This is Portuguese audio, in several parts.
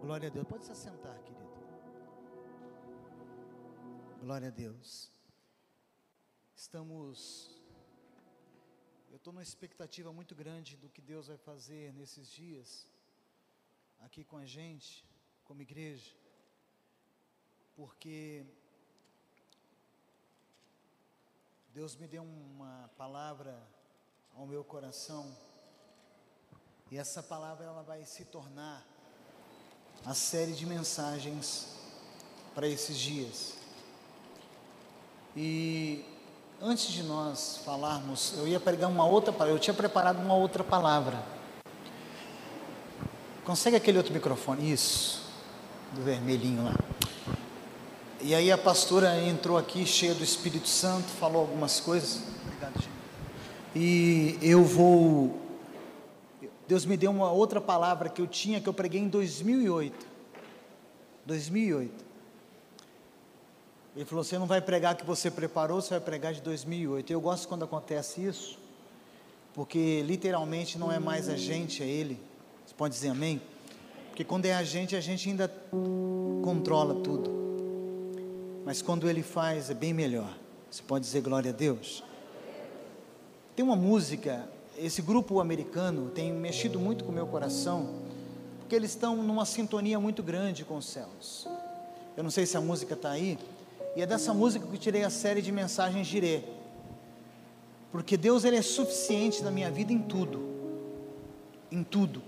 Glória a Deus. Pode se assentar, querido. Glória a Deus. Estamos. Eu estou numa expectativa muito grande do que Deus vai fazer nesses dias, aqui com a gente, como igreja, porque Deus me deu uma palavra ao meu coração, e essa palavra ela vai se tornar a série de mensagens para esses dias. E antes de nós falarmos, eu ia pregar uma outra palavra, eu tinha preparado uma outra palavra. Consegue aquele outro microfone? Isso, do vermelhinho lá. E aí a pastora entrou aqui cheia do Espírito Santo, falou algumas coisas. Obrigado, gente. E eu vou. Deus me deu uma outra palavra que eu tinha, que eu preguei em 2008. 2008. Ele falou: Você não vai pregar que você preparou, você vai pregar de 2008. Eu gosto quando acontece isso, porque literalmente não é mais a gente, é Ele. Você pode dizer amém? Porque quando é a gente, a gente ainda controla tudo. Mas quando Ele faz, é bem melhor. Você pode dizer glória a Deus? Tem uma música, esse grupo americano tem mexido muito com o meu coração, porque eles estão numa sintonia muito grande com os céus. Eu não sei se a música está aí, e é dessa música que eu tirei a série de mensagens Jirê. Porque Deus ele é suficiente na minha vida em tudo. Em tudo.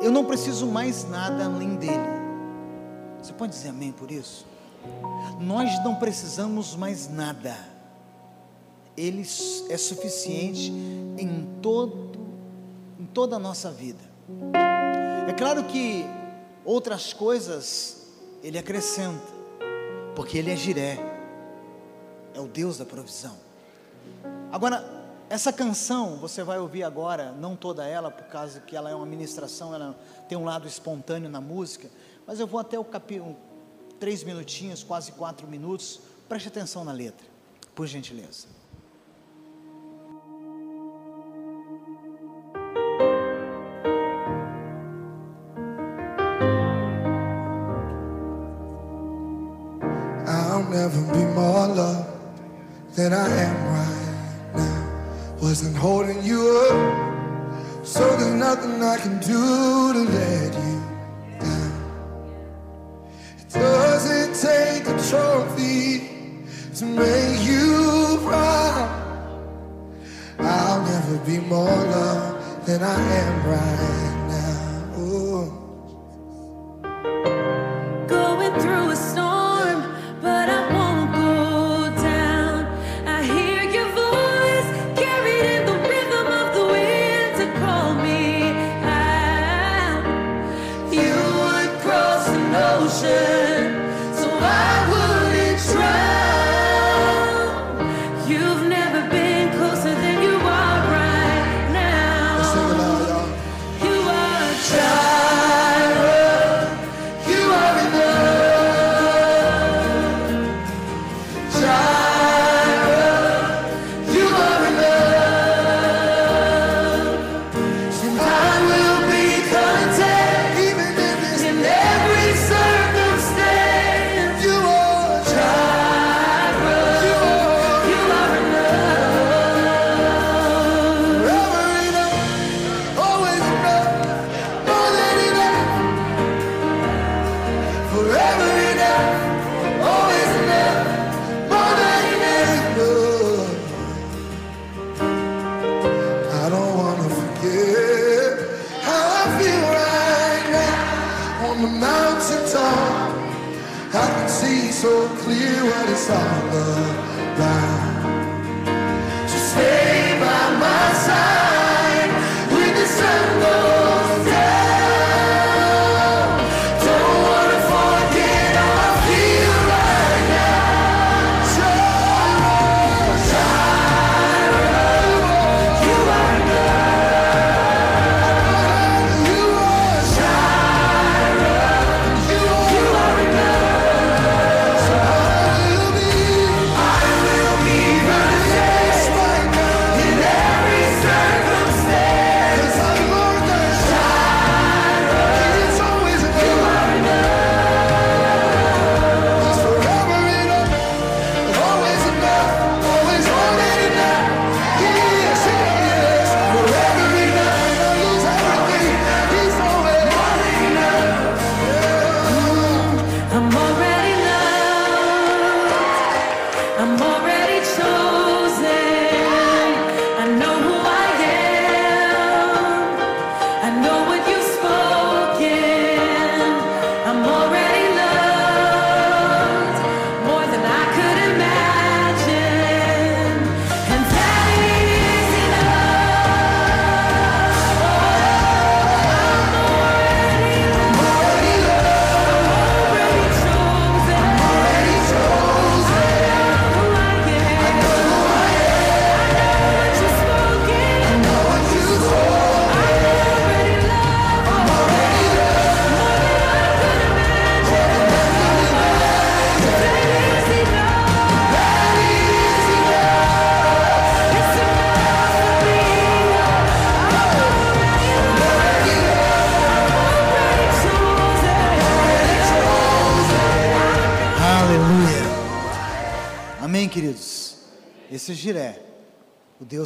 Eu não preciso mais nada além dele. Você pode dizer amém por isso? Nós não precisamos mais nada. Ele é suficiente em todo em toda a nossa vida. É claro que outras coisas ele acrescenta porque Ele é Jiré, é o Deus da provisão. Agora, essa canção você vai ouvir agora, não toda ela, por causa que ela é uma ministração, ela tem um lado espontâneo na música, mas eu vou até o capítulo, três minutinhos, quase quatro minutos, preste atenção na letra, por gentileza.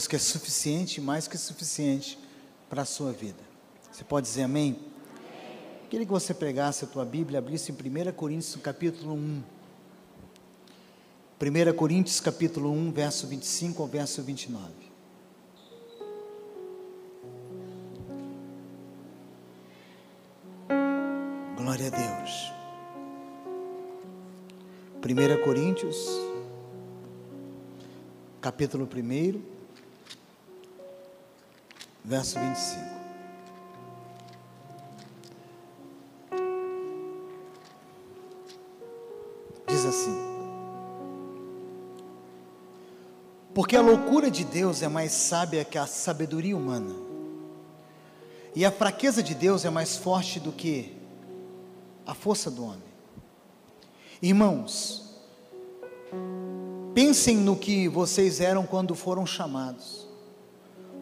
Deus que é suficiente, mais que suficiente para a sua vida. Você pode dizer amém? Queria que você pregasse a tua Bíblia, abrisse em 1 Coríntios capítulo 1. 1 Coríntios capítulo 1, verso 25 ao verso 29. Glória a Deus. 1 Coríntios, capítulo 1, verso 25. Diz assim: Porque a loucura de Deus é mais sábia que a sabedoria humana, e a fraqueza de Deus é mais forte do que a força do homem. Irmãos, pensem no que vocês eram quando foram chamados.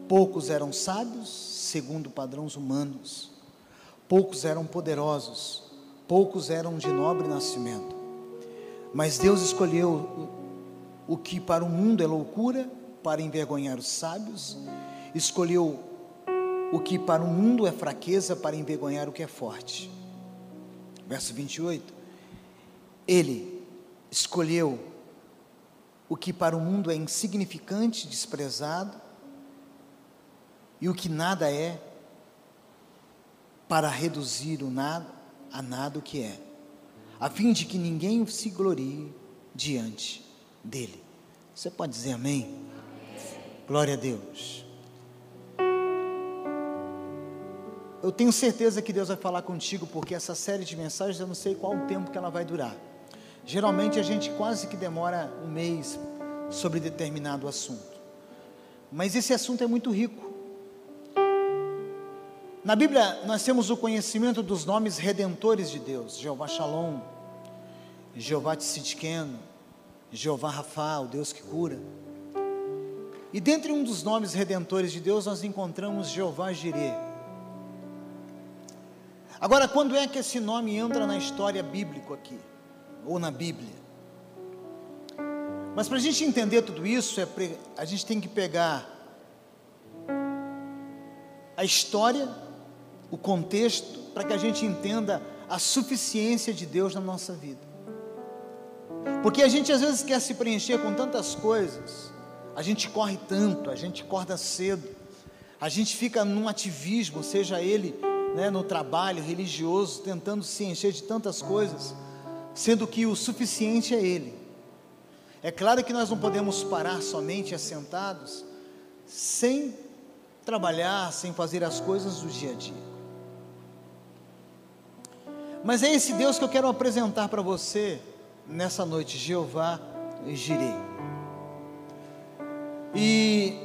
Poucos eram sábios, segundo padrões humanos. Poucos eram poderosos, poucos eram de nobre nascimento. Mas Deus escolheu o que para o mundo é loucura, para envergonhar os sábios, escolheu o que para o mundo é fraqueza, para envergonhar o que é forte. Verso 28 ele escolheu o que para o mundo é insignificante, desprezado, e o que nada é, para reduzir o nada a nada o que é, a fim de que ninguém se glorie diante dele. Você pode dizer amém? amém. Glória a Deus. Eu tenho certeza que Deus vai falar contigo, porque essa série de mensagens eu não sei qual o tempo que ela vai durar. Geralmente a gente quase que demora um mês sobre determinado assunto. Mas esse assunto é muito rico. Na Bíblia nós temos o conhecimento dos nomes redentores de Deus: Jeová Shalom, Jeová Tzidkenu, Jeová Rafa, o Deus que cura. E dentre um dos nomes redentores de Deus nós encontramos Jeová Jireh. Agora, quando é que esse nome entra na história bíblica aqui? ou na Bíblia. Mas para a gente entender tudo isso, é pre... a gente tem que pegar a história, o contexto, para que a gente entenda a suficiência de Deus na nossa vida. Porque a gente às vezes quer se preencher com tantas coisas, a gente corre tanto, a gente acorda cedo, a gente fica num ativismo, seja ele né, no trabalho religioso, tentando se encher de tantas coisas, sendo que o suficiente é Ele. É claro que nós não podemos parar somente assentados, sem trabalhar, sem fazer as coisas do dia a dia. Mas é esse Deus que eu quero apresentar para você nessa noite, Jeová Jirei. E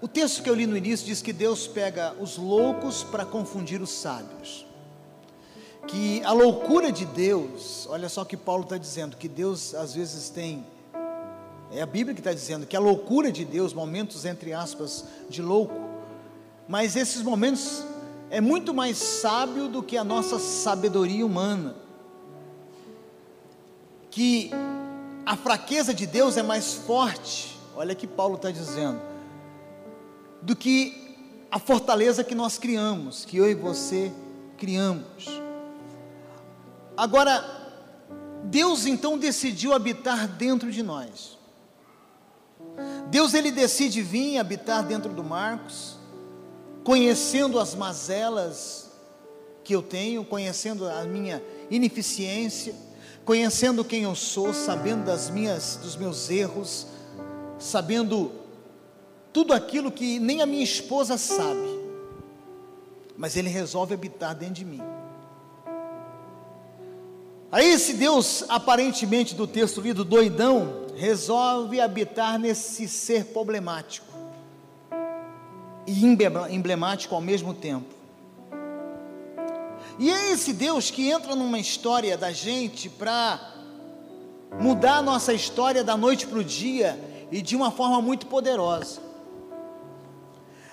o texto que eu li no início diz que Deus pega os loucos para confundir os sábios que a loucura de Deus, olha só o que Paulo está dizendo, que Deus às vezes tem, é a Bíblia que está dizendo, que a loucura de Deus, momentos entre aspas de louco, mas esses momentos é muito mais sábio do que a nossa sabedoria humana, que a fraqueza de Deus é mais forte, olha que Paulo está dizendo, do que a fortaleza que nós criamos, que eu e você criamos. Agora, Deus então decidiu habitar dentro de nós. Deus ele decide vir habitar dentro do Marcos, conhecendo as mazelas que eu tenho, conhecendo a minha ineficiência, conhecendo quem eu sou, sabendo das minhas dos meus erros, sabendo tudo aquilo que nem a minha esposa sabe. Mas ele resolve habitar dentro de mim. Aí esse Deus, aparentemente do texto lido doidão, resolve habitar nesse ser problemático e emblemático ao mesmo tempo. E é esse Deus que entra numa história da gente para mudar a nossa história da noite para o dia e de uma forma muito poderosa.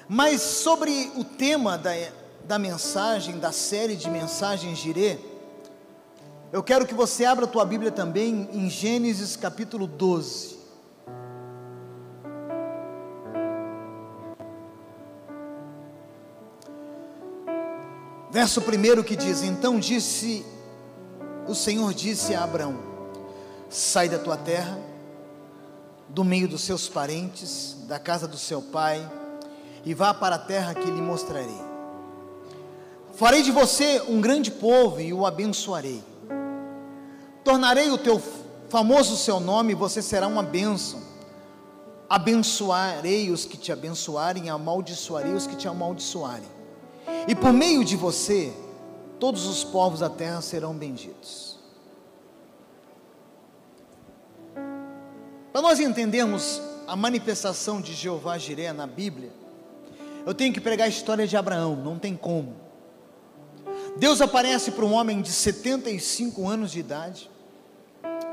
Mas sobre o tema da, da mensagem, da série de mensagens Girê, Eu quero que você abra a tua Bíblia também em Gênesis capítulo 12. Verso 1 que diz: Então disse, o Senhor disse a Abraão: Sai da tua terra, do meio dos seus parentes, da casa do seu pai, e vá para a terra que lhe mostrarei. Farei de você um grande povo e o abençoarei. Tornarei o teu famoso seu nome e você será uma bênção. Abençoarei os que te abençoarem, amaldiçoarei os que te amaldiçoarem. E por meio de você, todos os povos da terra serão benditos. Para nós entendermos a manifestação de Jeová Jiré na Bíblia, eu tenho que pregar a história de Abraão, não tem como. Deus aparece para um homem de 75 anos de idade.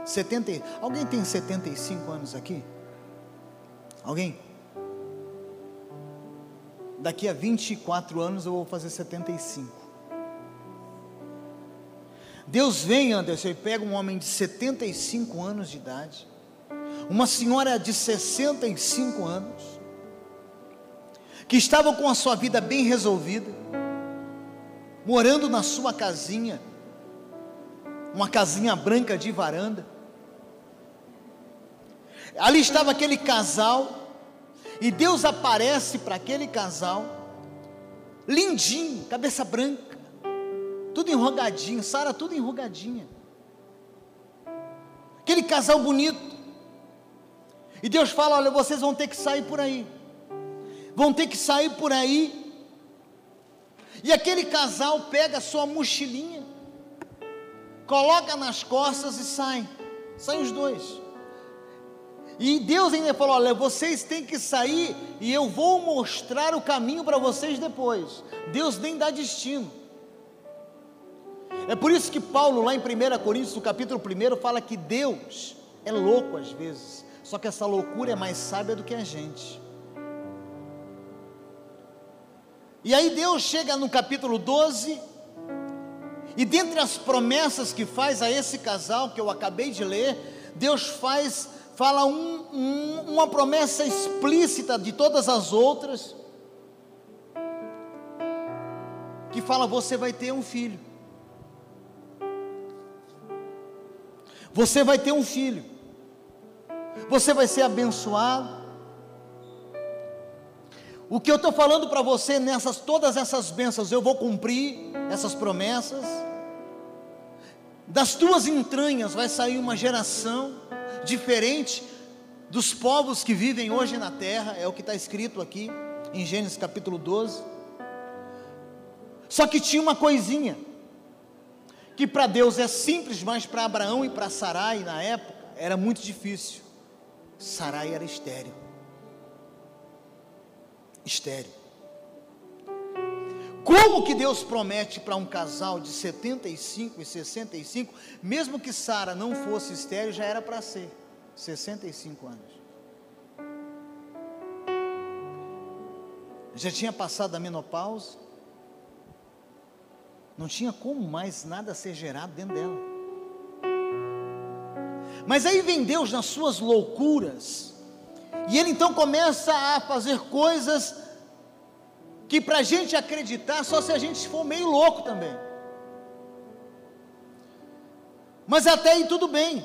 70, alguém tem 75 anos aqui? Alguém? Daqui a 24 anos eu vou fazer 75. Deus vem, Anderson, e pega um homem de 75 anos de idade, uma senhora de 65 anos, que estava com a sua vida bem resolvida, morando na sua casinha, uma casinha branca de varanda. Ali estava aquele casal e Deus aparece para aquele casal, lindinho, cabeça branca, tudo enrugadinho, Sara tudo enrugadinha. Aquele casal bonito. E Deus fala: Olha, vocês vão ter que sair por aí. Vão ter que sair por aí. E aquele casal pega a sua mochilinha, coloca nas costas e sai. Saem os dois. E Deus ainda falou: olha, vocês têm que sair e eu vou mostrar o caminho para vocês depois. Deus nem dá destino. É por isso que Paulo, lá em 1 Coríntios, no capítulo 1, fala que Deus é louco às vezes, só que essa loucura é mais sábia do que a gente. E aí Deus chega no capítulo 12, e dentre as promessas que faz a esse casal que eu acabei de ler, Deus faz fala um, um, uma promessa explícita de todas as outras, que fala: você vai ter um filho. Você vai ter um filho. Você vai ser abençoado. O que eu estou falando para você nessas todas essas bênçãos, eu vou cumprir essas promessas. Das tuas entranhas vai sair uma geração diferente dos povos que vivem hoje na terra, é o que está escrito aqui em Gênesis capítulo 12. Só que tinha uma coisinha, que para Deus é simples, mas para Abraão e para Sarai na época era muito difícil. Sarai era estéreo. Estéreo. Como que Deus promete para um casal de 75 e 65, mesmo que Sara não fosse estéreo, já era para ser 65 anos. Já tinha passado da menopausa, não tinha como mais nada ser gerado dentro dela. Mas aí vem Deus nas suas loucuras, e Ele então começa a fazer coisas que para a gente acreditar, só se a gente for meio louco também. Mas até aí tudo bem.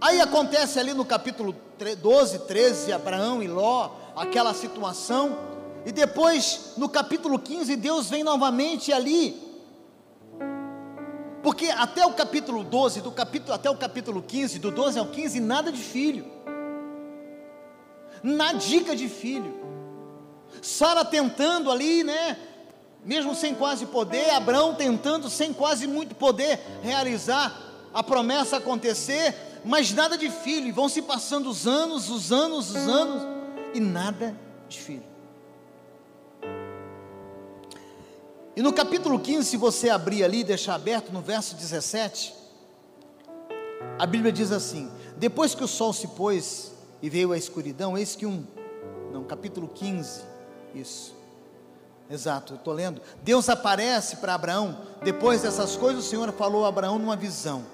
Aí acontece ali no capítulo 12, 13, Abraão e Ló, aquela situação, e depois no capítulo 15, Deus vem novamente ali, porque até o capítulo 12, do capítulo, até o capítulo 15, do 12 ao 15, nada de filho na dica de filho. Sara tentando ali, né? Mesmo sem quase poder, Abraão tentando sem quase muito poder realizar a promessa acontecer, mas nada de filho. E vão se passando os anos, os anos, os anos, e nada de filho. E no capítulo 15, se você abrir ali, deixar aberto no verso 17, a Bíblia diz assim: Depois que o sol se pôs e veio a escuridão, eis que um, não, capítulo 15, isso. Exato, estou lendo. Deus aparece para Abraão. Depois dessas coisas, o Senhor falou a Abraão numa visão.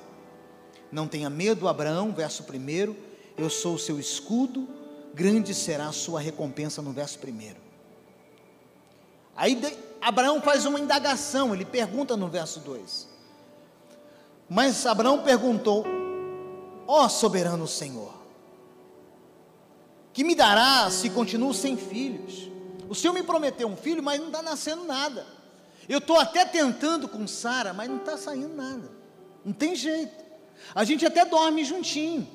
Não tenha medo, Abraão, verso 1. Eu sou o seu escudo, grande será a sua recompensa, no verso 1. Aí de, Abraão faz uma indagação, ele pergunta no verso 2. Mas Abraão perguntou: Ó soberano Senhor, que me dará se continuo sem filhos? O Senhor me prometeu um filho, mas não está nascendo nada. Eu estou até tentando com Sara, mas não está saindo nada. Não tem jeito. A gente até dorme juntinho.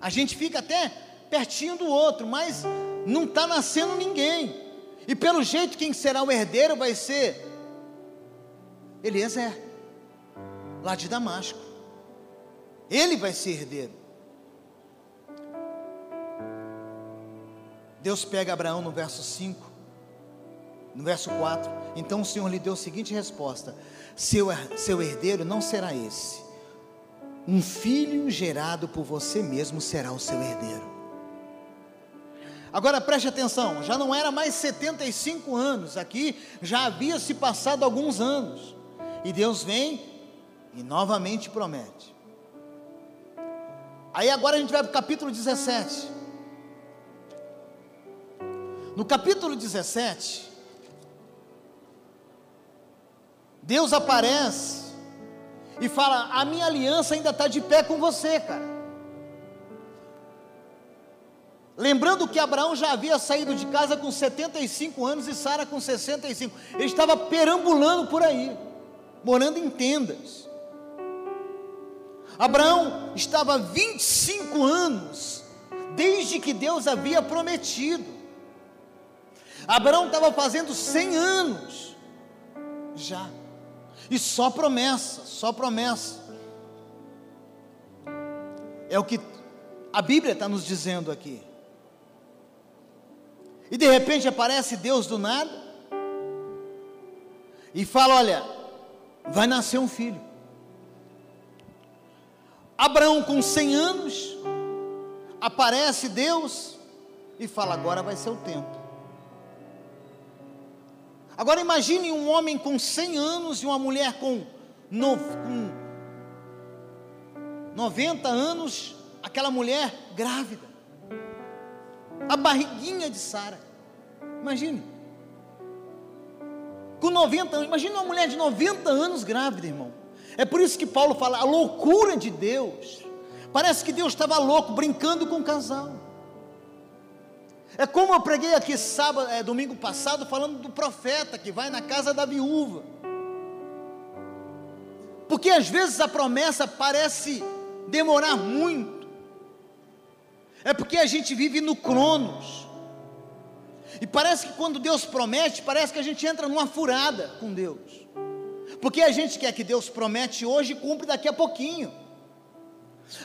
A gente fica até pertinho do outro, mas não está nascendo ninguém. E pelo jeito, quem será o herdeiro vai ser Eliezer, lá de Damasco. Ele vai ser herdeiro. Deus pega Abraão no verso 5, no verso 4. Então o Senhor lhe deu a seguinte resposta: seu, seu herdeiro não será esse, um filho gerado por você mesmo será o seu herdeiro. Agora preste atenção, já não era mais 75 anos, aqui já havia se passado alguns anos, e Deus vem e novamente promete. Aí agora a gente vai para o capítulo 17. No capítulo 17, Deus aparece e fala: A minha aliança ainda está de pé com você, cara. Lembrando que Abraão já havia saído de casa com 75 anos e Sara com 65. Ele estava perambulando por aí, morando em tendas. Abraão estava 25 anos desde que Deus havia prometido. Abraão estava fazendo 100 anos já. E só promessa, só promessa. É o que a Bíblia está nos dizendo aqui. E de repente aparece Deus do nada e fala: Olha, vai nascer um filho. Abraão, com 100 anos, aparece Deus e fala: Agora vai ser o tempo. Agora imagine um homem com 100 anos e uma mulher com, no, com 90 anos, aquela mulher grávida. A barriguinha de Sara. Imagine. Com 90 anos, imagine uma mulher de 90 anos grávida, irmão. É por isso que Paulo fala a loucura de Deus. Parece que Deus estava louco brincando com o casal. É como eu preguei aqui sábado, é, domingo passado, falando do profeta que vai na casa da viúva. Porque às vezes a promessa parece demorar muito. É porque a gente vive no cronos. E parece que quando Deus promete, parece que a gente entra numa furada com Deus. Porque a gente quer que Deus promete hoje e cumpre daqui a pouquinho.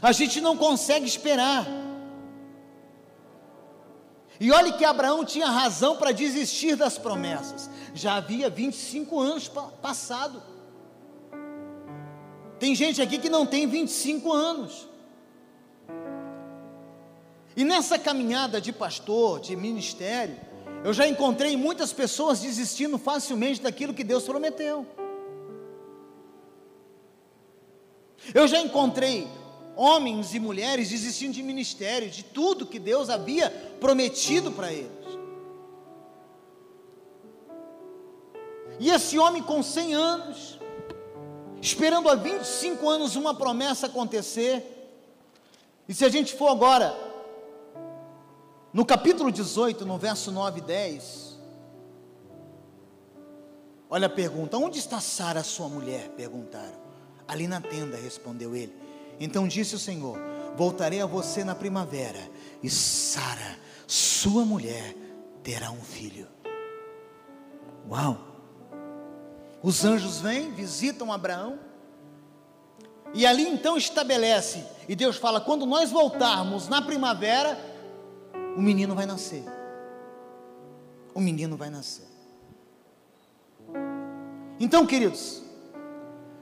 A gente não consegue esperar. E olhe que Abraão tinha razão para desistir das promessas. Já havia 25 anos passado. Tem gente aqui que não tem 25 anos. E nessa caminhada de pastor, de ministério, eu já encontrei muitas pessoas desistindo facilmente daquilo que Deus prometeu. Eu já encontrei homens e mulheres desistindo de ministério, de tudo que Deus havia prometido para eles. E esse homem com 100 anos, esperando há 25 anos uma promessa acontecer, e se a gente for agora, no capítulo 18, no verso 9 e 10, olha a pergunta: onde está Sara, sua mulher? Perguntaram. Ali na tenda, respondeu ele. Então disse o Senhor: Voltarei a você na primavera, e Sara, sua mulher, terá um filho. Uau! Os anjos vêm, visitam Abraão, e ali então estabelece, e Deus fala: quando nós voltarmos na primavera, o menino vai nascer. O menino vai nascer. Então, queridos,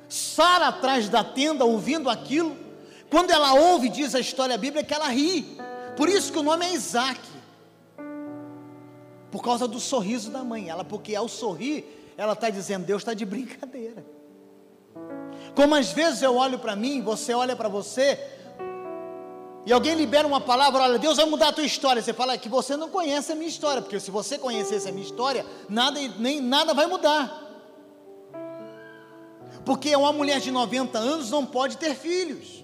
Sara atrás da tenda, ouvindo aquilo, quando ela ouve, diz a história bíblica, que ela ri. Por isso que o nome é Isaac. Por causa do sorriso da mãe. Ela, porque ao sorrir, ela está dizendo: Deus está de brincadeira. Como às vezes eu olho para mim, você olha para você, e alguém libera uma palavra, olha, Deus vai mudar a tua história. Você fala que você não conhece a minha história, porque se você conhecesse a minha história, nada, nem nada vai mudar. Porque uma mulher de 90 anos não pode ter filhos.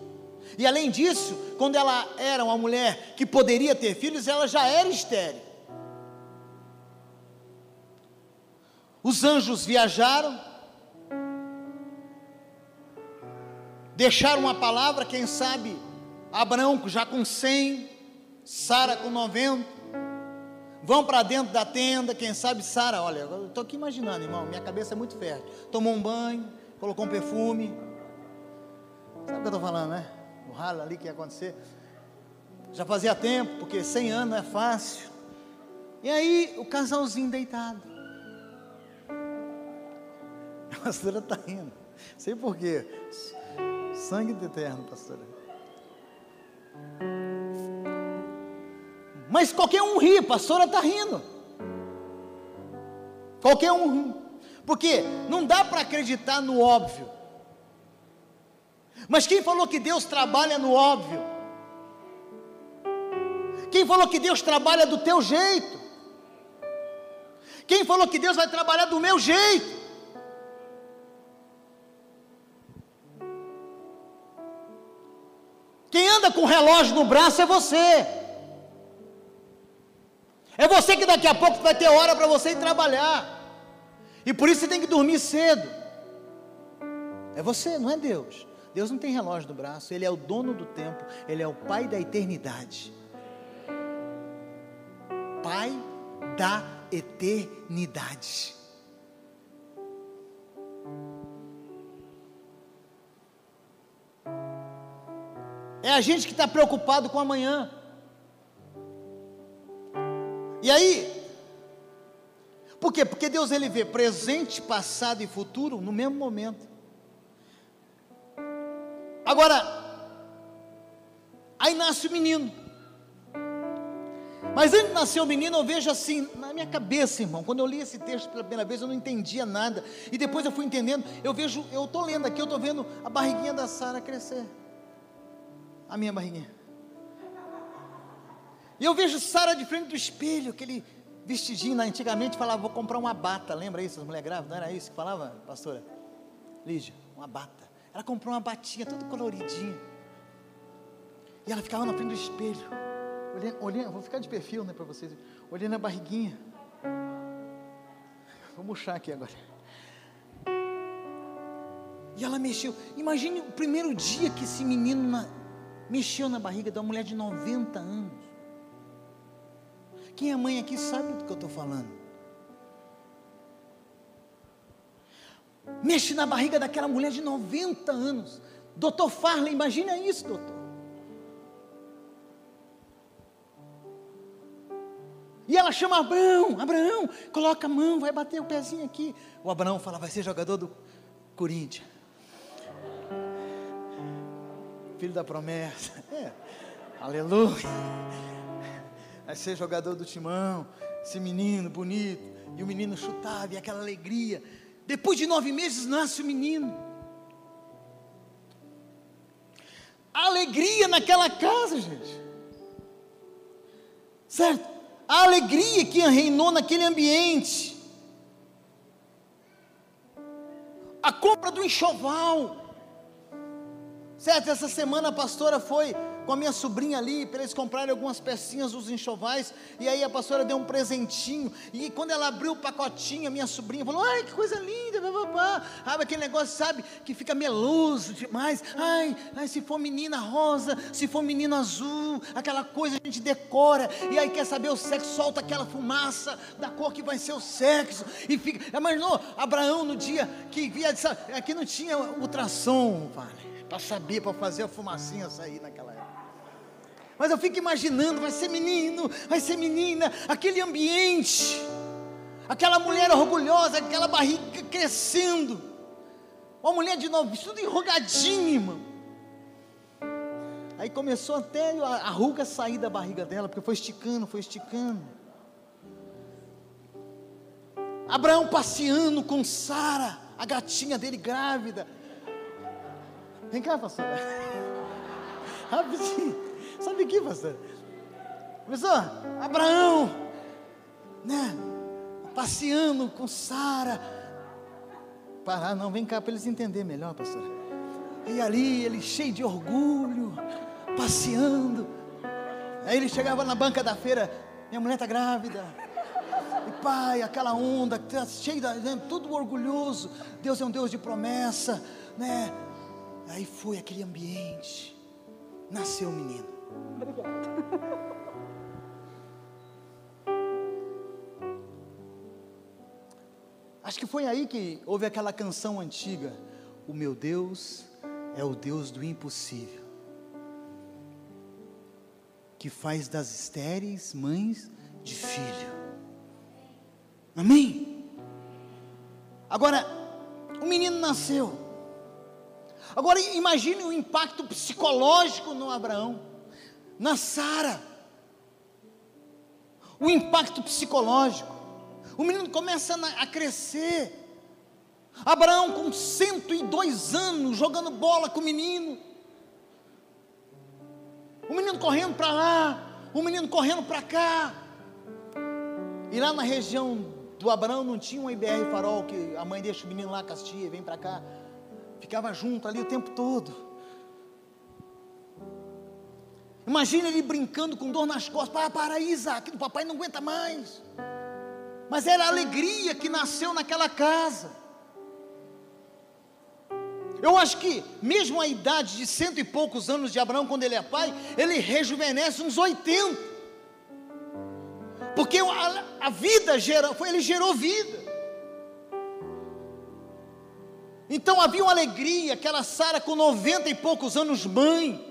E além disso, quando ela era uma mulher que poderia ter filhos, ela já era estéril. Os anjos viajaram, deixaram uma palavra, quem sabe Abraão já com 100, Sara com 90. Vão para dentro da tenda, quem sabe Sara, olha, eu estou aqui imaginando, irmão, minha cabeça é muito fértil. Tomou um banho, colocou um perfume. Sabe o que eu estou falando, né? O ralo ali que ia acontecer. Já fazia tempo, porque 100 anos é fácil. E aí, o casalzinho deitado. A pastora está rindo. Sei por quê. Sangue de eterno, pastora. Mas qualquer um ri, a pastora está rindo. Qualquer um ri. Porque não dá para acreditar no óbvio. Mas quem falou que Deus trabalha no óbvio? Quem falou que Deus trabalha do teu jeito? Quem falou que Deus vai trabalhar do meu jeito? Quem anda com relógio no braço é você. É você que daqui a pouco vai ter hora para você ir trabalhar. E por isso você tem que dormir cedo. É você, não é Deus. Deus não tem relógio no braço, Ele é o dono do tempo, Ele é o Pai da eternidade. Pai da eternidade. É a gente que está preocupado com amanhã. E aí, por quê? Porque Deus ele vê presente, passado e futuro no mesmo momento. Agora, aí nasce o menino. Mas antes de nascer o menino, eu vejo assim, na minha cabeça, irmão, quando eu li esse texto pela primeira vez, eu não entendia nada. E depois eu fui entendendo, eu vejo, eu estou lendo aqui, eu estou vendo a barriguinha da Sara crescer. A minha barriguinha. E eu vejo Sara de frente do espelho, aquele vestidinho, né? antigamente falava, vou comprar uma bata, lembra isso, as mulheres grávidas, não era isso que falava, pastora? Lígia, uma bata. Ela comprou uma batinha toda coloridinha. E ela ficava na frente do espelho, olhando, olhando vou ficar de perfil, né, para vocês, olhando a barriguinha. Vou murchar aqui agora. E ela mexeu. Imagine o primeiro dia que esse menino na, mexeu na barriga de uma mulher de 90 anos. Quem é mãe aqui sabe do que eu estou falando. Mexe na barriga daquela mulher de 90 anos. Doutor Farley, imagina isso, doutor. E ela chama Abraão, Abraão, coloca a mão, vai bater o pezinho aqui. O Abraão fala, vai ser jogador do Corinthians. Filho da promessa. É. Aleluia vai ser jogador do timão, esse menino bonito, e o menino chutava, e aquela alegria. Depois de nove meses nasce o menino. A alegria naquela casa, gente. Certo? A alegria que reinou naquele ambiente. A compra do enxoval. Certo? Essa semana a pastora foi com a minha sobrinha ali, para eles comprarem algumas pecinhas dos enxovais, e aí a pastora deu um presentinho, e quando ela abriu o pacotinho, a minha sobrinha falou, ai, que coisa linda, babá, sabe aquele negócio, sabe, que fica meloso demais, ai, ai, se for menina rosa, se for menino azul, aquela coisa a gente decora, e aí quer saber o sexo, solta aquela fumaça da cor que vai ser o sexo, e fica, imaginou, Abraão no dia que via, aqui não tinha ultrassom, vale, para saber, para fazer a fumacinha sair naquela época. Mas eu fico imaginando, vai ser menino, vai ser menina, aquele ambiente, aquela mulher orgulhosa, aquela barriga crescendo, uma mulher de novo, tudo enrugadinho, irmão. Aí começou até a ruga sair da barriga dela, porque foi esticando, foi esticando. Abraão passeando com Sara, a gatinha dele grávida. Vem cá, pastor. Rapidinho. Sabe aqui, pastor? Professor, Abraão, né? Passeando com Sara. Parar, não, vem cá para eles entenderem melhor, pastor. E ali, ele cheio de orgulho, passeando. Aí ele chegava na banca da feira, minha mulher está grávida. E pai, aquela onda, tá cheio de, né, tudo orgulhoso. Deus é um Deus de promessa, né? Aí foi aquele ambiente. Nasceu o menino. Acho que foi aí que houve aquela canção antiga. O meu Deus é o Deus do impossível. Que faz das estéreis mães de filho. Amém? Agora, o menino nasceu. Agora imagine o impacto psicológico no Abraão, na Sara. O impacto psicológico. O menino começa a crescer. Abraão com 102 anos jogando bola com o menino. O menino correndo para lá, o menino correndo para cá. E lá na região do Abraão não tinha um IBR farol que a mãe deixa o menino lá, castia, vem para cá. Ficava junto ali o tempo todo. Imagina ele brincando com dor nas costas. Para, para, Isaac, o papai não aguenta mais. Mas era a alegria que nasceu naquela casa. Eu acho que, mesmo a idade de cento e poucos anos de Abraão, quando ele é pai, ele rejuvenesce uns 80. Porque a, a vida gerou, ele gerou vida. Então havia uma alegria, aquela Sara com 90 e poucos anos, mãe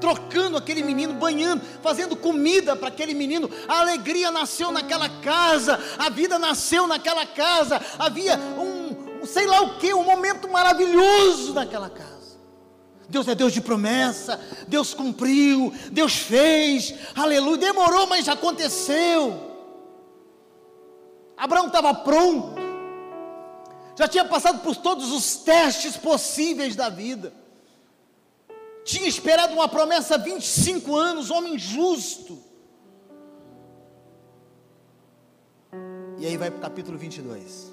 trocando aquele menino, banhando, fazendo comida para aquele menino. A alegria nasceu naquela casa, a vida nasceu naquela casa. Havia um, sei lá o que, um momento maravilhoso naquela casa. Deus é Deus de promessa, Deus cumpriu, Deus fez, aleluia. Demorou, mas já aconteceu. Abraão estava pronto, já tinha passado por todos os testes possíveis da vida tinha esperado uma promessa há 25 anos, homem justo. E aí vai para o capítulo 22.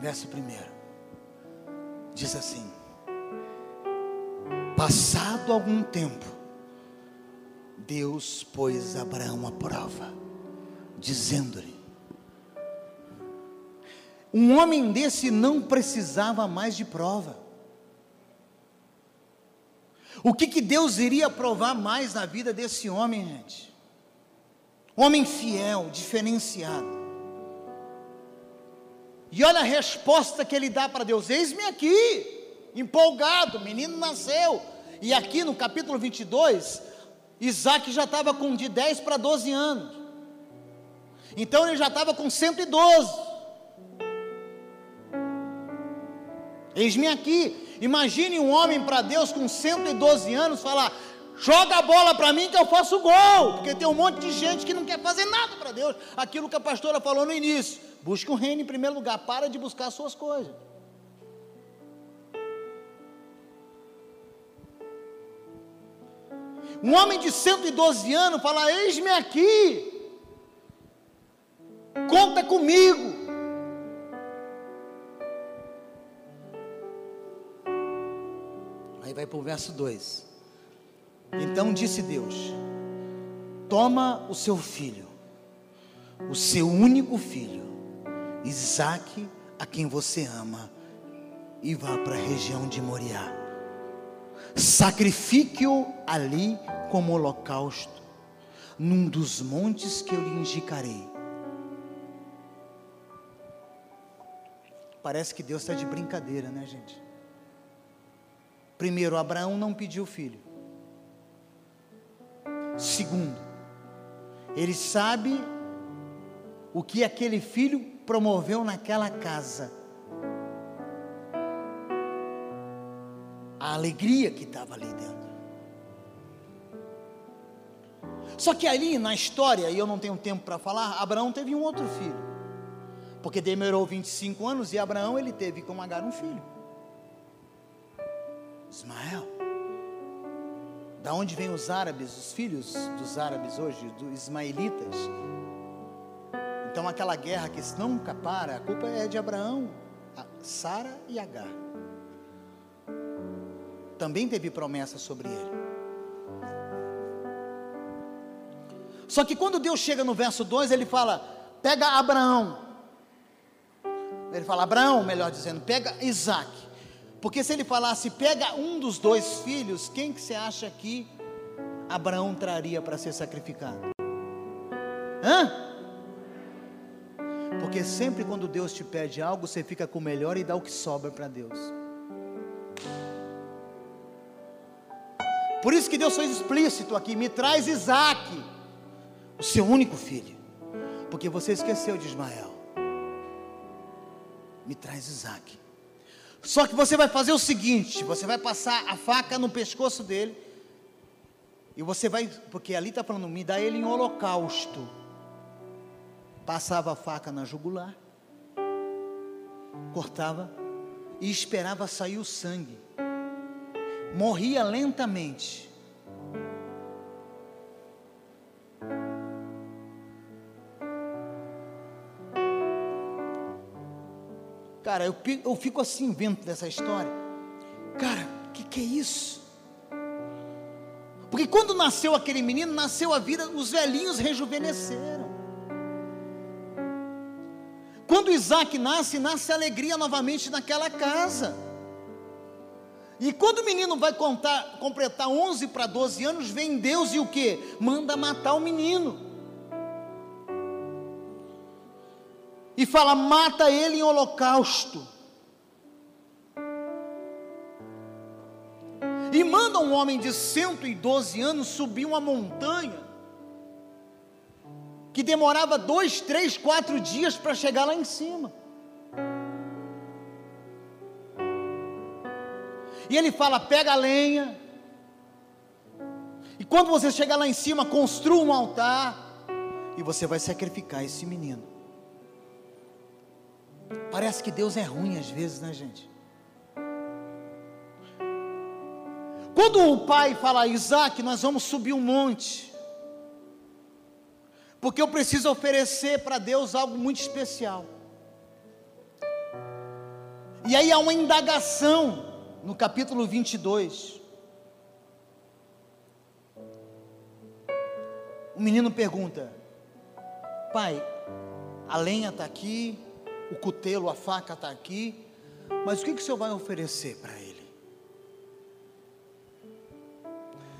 Verso 1. Diz assim: Passado algum tempo, Deus pôs Abraão à prova, dizendo-lhe: um homem desse não precisava mais de prova. O que, que Deus iria provar mais na vida desse homem, gente? Homem fiel, diferenciado. E olha a resposta que ele dá para Deus: Eis-me aqui, empolgado, menino nasceu. E aqui no capítulo 22, Isaac já estava com de 10 para 12 anos. Então ele já estava com 112. Eis-me aqui. Imagine um homem para Deus com 112 anos falar: joga a bola para mim que eu faço gol. Porque tem um monte de gente que não quer fazer nada para Deus. Aquilo que a pastora falou no início: busque o um reino em primeiro lugar, para de buscar as suas coisas. Um homem de 112 anos fala: Eis-me aqui, conta comigo. Vai para o verso 2. Então disse Deus: Toma o seu filho, o seu único filho, Isaque, a quem você ama, e vá para a região de Moriá. Sacrifique-o ali como holocausto, num dos montes que eu lhe indicarei. Parece que Deus está de brincadeira, né, gente? Primeiro, Abraão não pediu filho. Segundo, ele sabe o que aquele filho promoveu naquela casa. A alegria que estava ali dentro. Só que ali na história, e eu não tenho tempo para falar, Abraão teve um outro filho. Porque demorou 25 anos e Abraão ele teve com Agar um filho. Ismael. Da onde vêm os árabes, os filhos dos árabes hoje, dos ismaelitas? Então aquela guerra que nunca para, a culpa é de Abraão, Sara e Agar. Também teve promessa sobre ele. Só que quando Deus chega no verso 2, ele fala: pega Abraão. Ele fala, Abraão, melhor dizendo, pega Isaac. Porque se ele falasse, pega um dos dois filhos, quem que você acha que Abraão traria para ser sacrificado? Hã? Porque sempre quando Deus te pede algo, você fica com o melhor e dá o que sobra para Deus. Por isso que Deus foi explícito aqui: me traz Isaac, o seu único filho, porque você esqueceu de Ismael. Me traz Isaac. Só que você vai fazer o seguinte: você vai passar a faca no pescoço dele, e você vai, porque ali está falando, me dá ele em holocausto. Passava a faca na jugular, cortava e esperava sair o sangue. Morria lentamente. Cara, eu, eu fico assim vendo dessa história. Cara, o que, que é isso? Porque quando nasceu aquele menino, nasceu a vida, os velhinhos rejuvenesceram. Quando Isaac nasce, nasce alegria novamente naquela casa. E quando o menino vai contar, completar 11 para 12 anos, vem Deus e o que? Manda matar o menino. E fala: mata ele em holocausto. E manda um homem de 112 anos subir uma montanha, que demorava dois, três, quatro dias para chegar lá em cima. E ele fala: pega a lenha, e quando você chegar lá em cima, construa um altar, e você vai sacrificar esse menino. Parece que Deus é ruim às vezes, né, gente? Quando o pai fala, Isaac, nós vamos subir um monte, porque eu preciso oferecer para Deus algo muito especial. E aí há uma indagação no capítulo 22. O menino pergunta: Pai, a lenha está aqui, o cutelo, a faca está aqui, mas o que, que o Senhor vai oferecer para ele?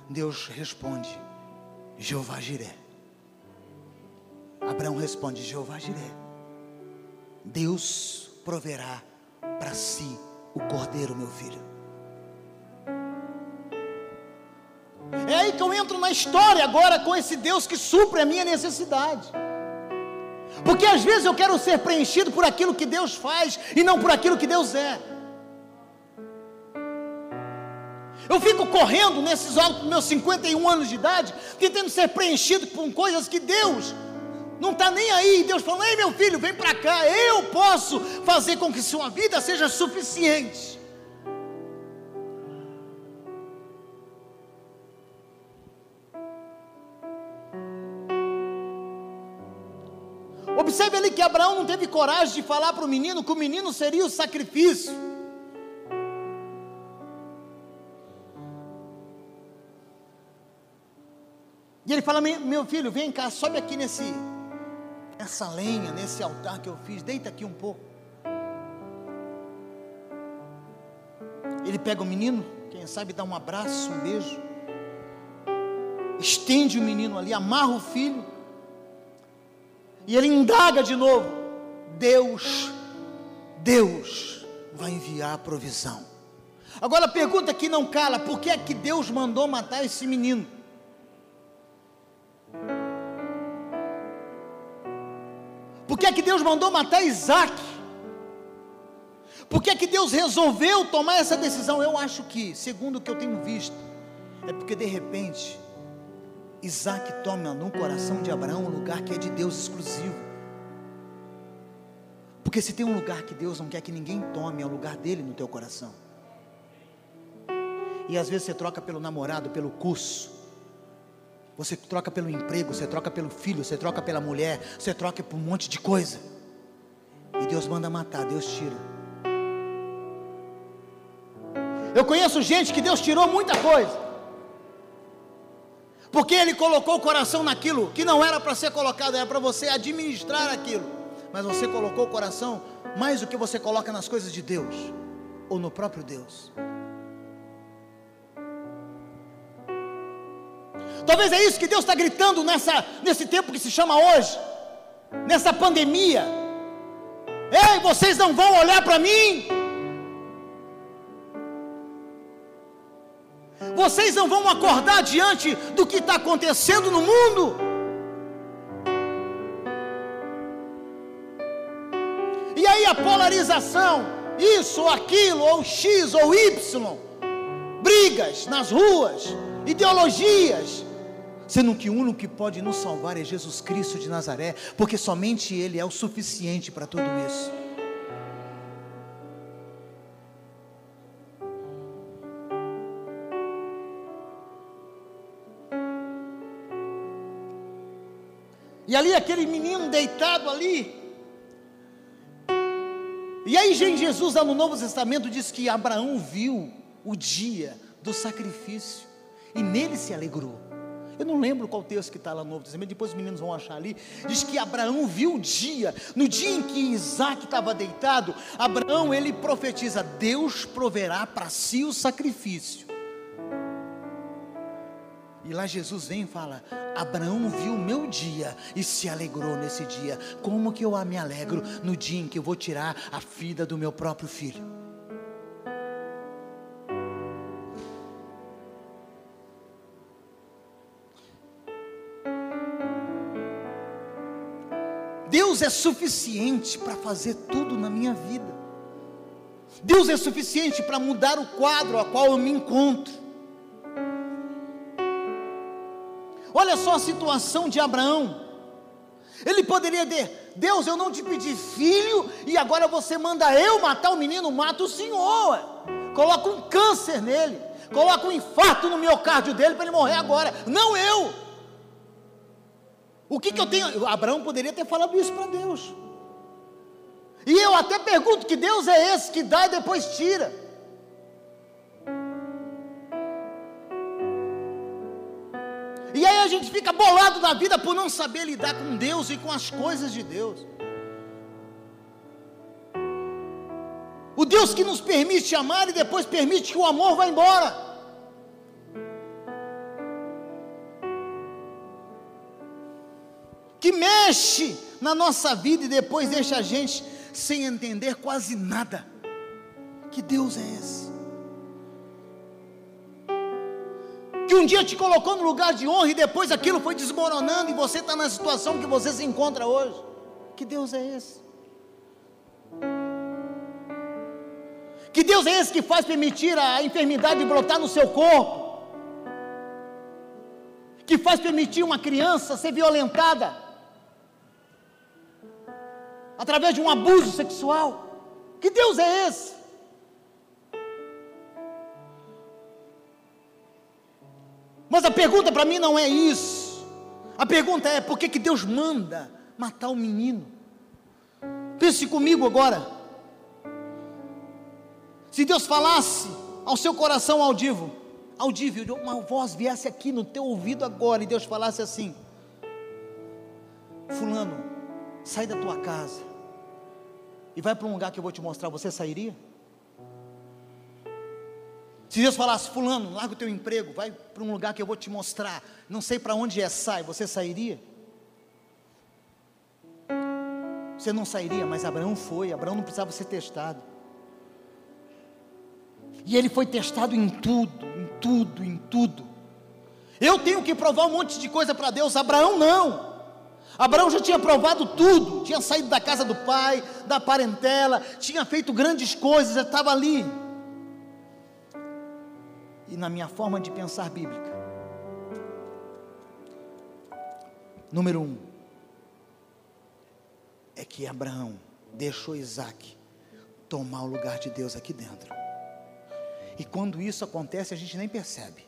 Deus responde: Jeová Jiré. Abraão responde: Jeová Jiré. Deus proverá para si o cordeiro, meu filho. É aí que eu entro na história agora com esse Deus que supre a minha necessidade. Porque às vezes eu quero ser preenchido por aquilo que Deus faz e não por aquilo que Deus é. Eu fico correndo nesses meus 51 anos de idade, tentando ser preenchido com coisas que Deus não está nem aí. Deus falou: Ei, meu filho, vem para cá. Eu posso fazer com que sua vida seja suficiente. Observe ali que Abraão não teve coragem de falar para o menino que o menino seria o sacrifício. E ele fala: Meu filho, vem cá, sobe aqui nesse, nessa lenha, nesse altar que eu fiz, deita aqui um pouco. Ele pega o menino, quem sabe dá um abraço, um beijo, estende o menino ali, amarra o filho, e ele indaga de novo: Deus, Deus vai enviar a provisão. Agora a pergunta que não cala: por que é que Deus mandou matar esse menino? Por que é que Deus mandou matar Isaac? Por que é que Deus resolveu tomar essa decisão? Eu acho que, segundo o que eu tenho visto, é porque de repente Isaac toma no coração de Abraão um lugar que é de Deus exclusivo. Porque se tem um lugar que Deus não quer que ninguém tome, é o lugar dele no teu coração. E às vezes você troca pelo namorado, pelo curso. Você troca pelo emprego, você troca pelo filho, você troca pela mulher, você troca por um monte de coisa. E Deus manda matar, Deus tira. Eu conheço gente que Deus tirou muita coisa. Porque Ele colocou o coração naquilo que não era para ser colocado, era para você administrar aquilo. Mas você colocou o coração mais do que você coloca nas coisas de Deus, ou no próprio Deus. Talvez é isso que Deus está gritando nessa, nesse tempo que se chama hoje, nessa pandemia. Ei, vocês não vão olhar para mim. Vocês não vão acordar diante do que está acontecendo no mundo. E aí a polarização, isso ou aquilo, ou X ou Y, brigas nas ruas, ideologias, sendo que o único que pode nos salvar é Jesus Cristo de Nazaré, porque somente Ele é o suficiente para tudo isso. E ali aquele menino deitado ali. E aí Jesus lá no Novo Testamento diz que Abraão viu o dia do sacrifício e nele se alegrou. Eu não lembro qual texto que está lá no Novo Testamento, depois os meninos vão achar ali. Diz que Abraão viu o dia, no dia em que Isaac estava deitado, Abraão ele profetiza: Deus proverá para si o sacrifício. E lá Jesus vem e fala: Abraão viu o meu dia e se alegrou nesse dia. Como que eu me alegro no dia em que eu vou tirar a vida do meu próprio filho? Deus é suficiente para fazer tudo na minha vida. Deus é suficiente para mudar o quadro a qual eu me encontro. Olha só a situação de Abraão. Ele poderia dizer: Deus, eu não te pedi filho e agora você manda eu matar o menino, mata o Senhor. Coloca um câncer nele, coloca um infarto no miocárdio dele para ele morrer agora, não eu. O que, que eu tenho? Abraão poderia ter falado isso para Deus. E eu até pergunto: que Deus é esse que dá e depois tira? E aí a gente fica bolado na vida por não saber lidar com Deus e com as coisas de Deus. O Deus que nos permite amar e depois permite que o amor vá embora. que mexe na nossa vida e depois deixa a gente sem entender quase nada. Que Deus é esse? Que um dia te colocou no lugar de honra e depois aquilo foi desmoronando e você está na situação que você se encontra hoje. Que Deus é esse? Que Deus é esse que faz permitir a enfermidade brotar no seu corpo? Que faz permitir uma criança ser violentada? através de um abuso sexual. Que Deus é esse? Mas a pergunta para mim não é isso. A pergunta é: por que, que Deus manda matar o menino? Pense comigo agora. Se Deus falasse ao seu coração audível, audível, uma voz viesse aqui no teu ouvido agora e Deus falasse assim: Fulano, sai da tua casa e vai para um lugar que eu vou te mostrar, você sairia? Se Deus falasse, fulano, larga o teu emprego, vai para um lugar que eu vou te mostrar, não sei para onde é, sai, você sairia? Você não sairia, mas Abraão foi, Abraão não precisava ser testado. E ele foi testado em tudo, em tudo, em tudo. Eu tenho que provar um monte de coisa para Deus, Abraão não. Abraão já tinha provado tudo, tinha saído da casa do pai, da parentela, tinha feito grandes coisas, estava ali. E na minha forma de pensar bíblica, Número um, é que Abraão deixou Isaac tomar o lugar de Deus aqui dentro. E quando isso acontece, a gente nem percebe.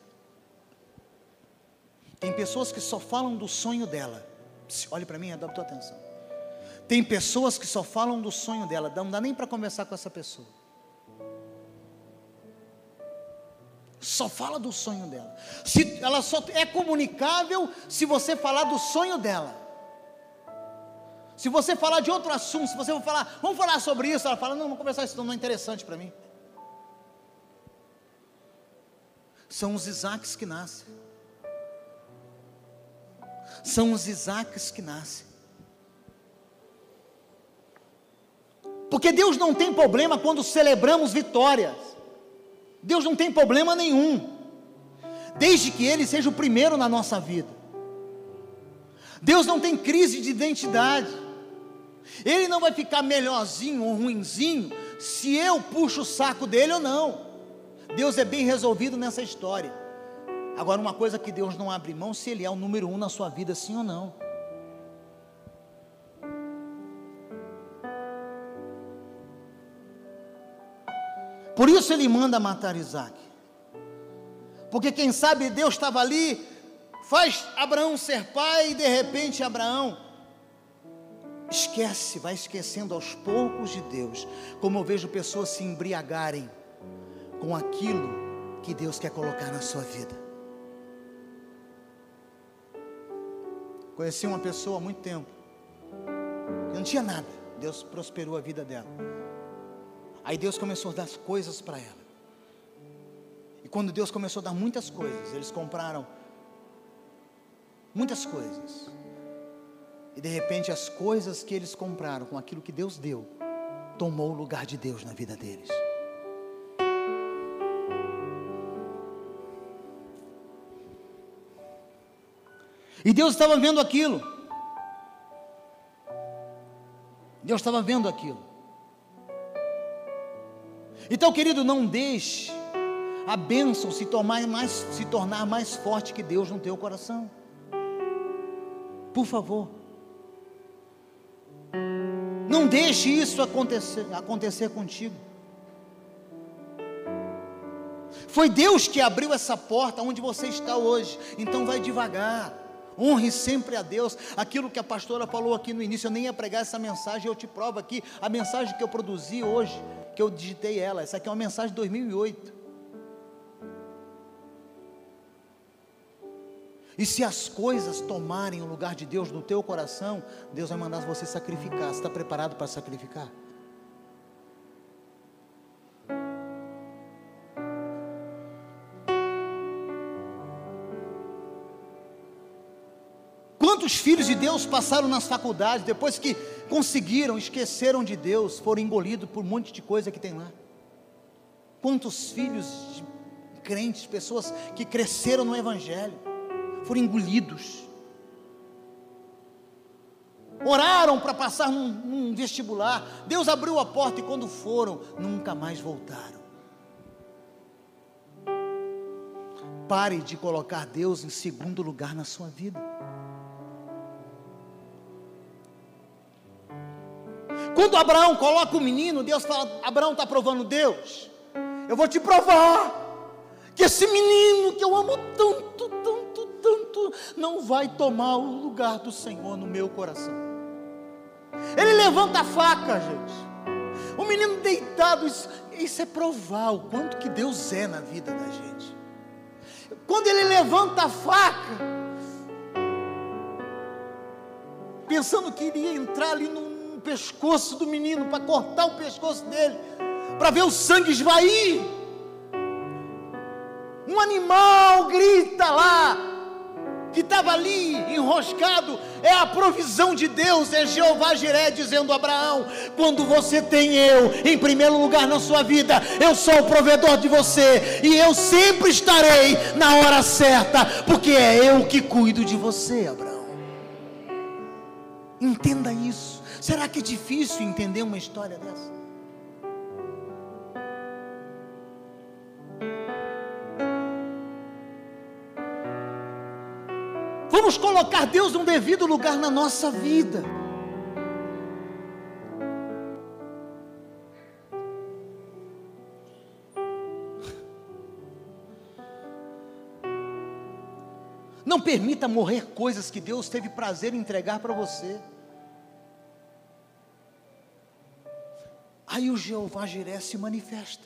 Tem pessoas que só falam do sonho dela. Olhe para mim, dá tua atenção. Tem pessoas que só falam do sonho dela, não dá nem para conversar com essa pessoa. Só fala do sonho dela. Se ela só é comunicável se você falar do sonho dela. Se você falar de outro assunto, se você for falar, vamos falar sobre isso, ela fala, não, vamos conversar isso, não é interessante para mim. São os Isaques que nascem. São os Isaques que nascem. Porque Deus não tem problema quando celebramos vitórias. Deus não tem problema nenhum. Desde que Ele seja o primeiro na nossa vida. Deus não tem crise de identidade. Ele não vai ficar melhorzinho ou ruinzinho se eu puxo o saco dele ou não. Deus é bem resolvido nessa história. Agora, uma coisa que Deus não abre mão se Ele é o número um na sua vida, sim ou não. Por isso Ele manda matar Isaac. Porque quem sabe Deus estava ali, faz Abraão ser pai e de repente Abraão esquece, vai esquecendo aos poucos de Deus. Como eu vejo pessoas se embriagarem com aquilo que Deus quer colocar na sua vida. Conheci uma pessoa há muito tempo, que não tinha nada, Deus prosperou a vida dela. Aí Deus começou a dar coisas para ela. E quando Deus começou a dar muitas coisas, eles compraram muitas coisas. E de repente as coisas que eles compraram com aquilo que Deus deu, tomou o lugar de Deus na vida deles. E Deus estava vendo aquilo. Deus estava vendo aquilo. Então, querido, não deixe a bênção se tornar mais, se tornar mais forte que Deus no teu coração. Por favor. Não deixe isso acontecer, acontecer contigo. Foi Deus que abriu essa porta onde você está hoje. Então vai devagar. Honre sempre a Deus. Aquilo que a pastora falou aqui no início, eu nem ia pregar essa mensagem, eu te provo aqui a mensagem que eu produzi hoje, que eu digitei ela. Essa aqui é uma mensagem de 2008. E se as coisas tomarem o lugar de Deus no teu coração, Deus vai mandar você sacrificar. Você está preparado para sacrificar? Quantos filhos de Deus passaram nas faculdades, depois que conseguiram, esqueceram de Deus, foram engolidos por um monte de coisa que tem lá? Quantos filhos de crentes, pessoas que cresceram no Evangelho, foram engolidos? Oraram para passar num, num vestibular, Deus abriu a porta e quando foram, nunca mais voltaram. Pare de colocar Deus em segundo lugar na sua vida. Quando Abraão coloca o menino, Deus fala: Abraão está provando Deus. Eu vou te provar que esse menino que eu amo tanto, tanto, tanto, não vai tomar o lugar do Senhor no meu coração. Ele levanta a faca, gente. O menino deitado, isso, isso é provar o quanto que Deus é na vida da gente. Quando ele levanta a faca, pensando que iria entrar ali no pescoço do menino, para cortar o pescoço dele, para ver o sangue esvair. Um animal grita lá, que estava ali enroscado, é a provisão de Deus, é Jeová Jiré dizendo a Abraão: quando você tem eu em primeiro lugar na sua vida, eu sou o provedor de você, e eu sempre estarei na hora certa, porque é eu que cuido de você, Abraão. Entenda isso. Será que é difícil entender uma história dessa? Vamos colocar Deus no devido lugar na nossa vida. Não permita morrer coisas que Deus teve prazer em entregar para você. Aí o Jeová Jiré se manifesta.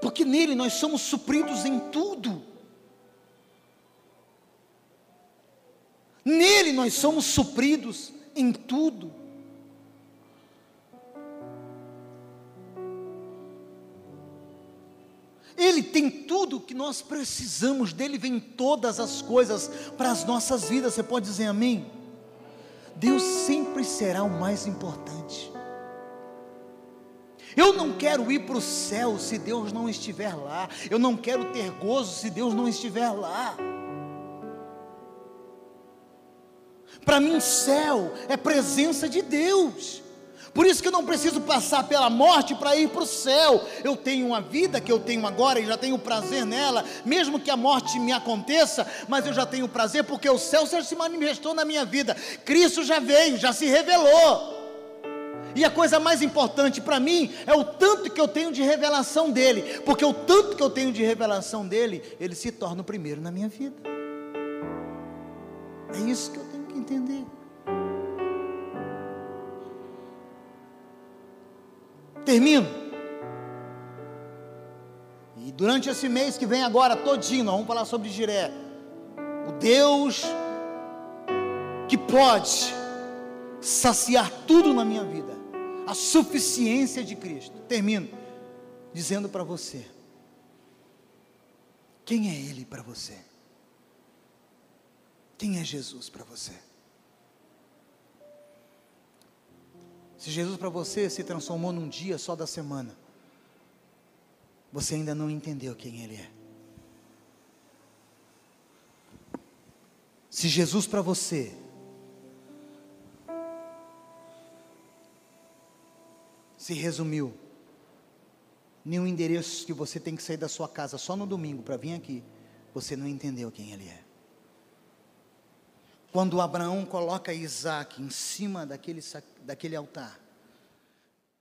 Porque nele nós somos supridos em tudo. Nele nós somos supridos em tudo. Ele tem tudo que nós precisamos, dele vem todas as coisas para as nossas vidas. Você pode dizer amém? Deus sempre será o mais importante. Eu não quero ir para o céu se Deus não estiver lá. Eu não quero ter gozo se Deus não estiver lá. Para mim, céu é presença de Deus. Por isso que eu não preciso passar pela morte para ir para o céu. Eu tenho uma vida que eu tenho agora e já tenho prazer nela, mesmo que a morte me aconteça, mas eu já tenho prazer porque o céu já se manifestou na minha vida. Cristo já veio, já se revelou. E a coisa mais importante para mim é o tanto que eu tenho de revelação dele, porque o tanto que eu tenho de revelação dele, ele se torna o primeiro na minha vida. É isso que eu tenho que entender. Termino. E durante esse mês que vem agora, todinho, nós vamos falar sobre Jiré. O Deus que pode saciar tudo na minha vida. A suficiência de Cristo. Termino dizendo para você: quem é Ele para você? Quem é Jesus para você? Se Jesus para você se transformou num dia só da semana, você ainda não entendeu quem Ele é. Se Jesus para você se resumiu nenhum endereço que você tem que sair da sua casa só no domingo para vir aqui, você não entendeu quem Ele é. Quando Abraão coloca Isaac em cima daquele, daquele altar,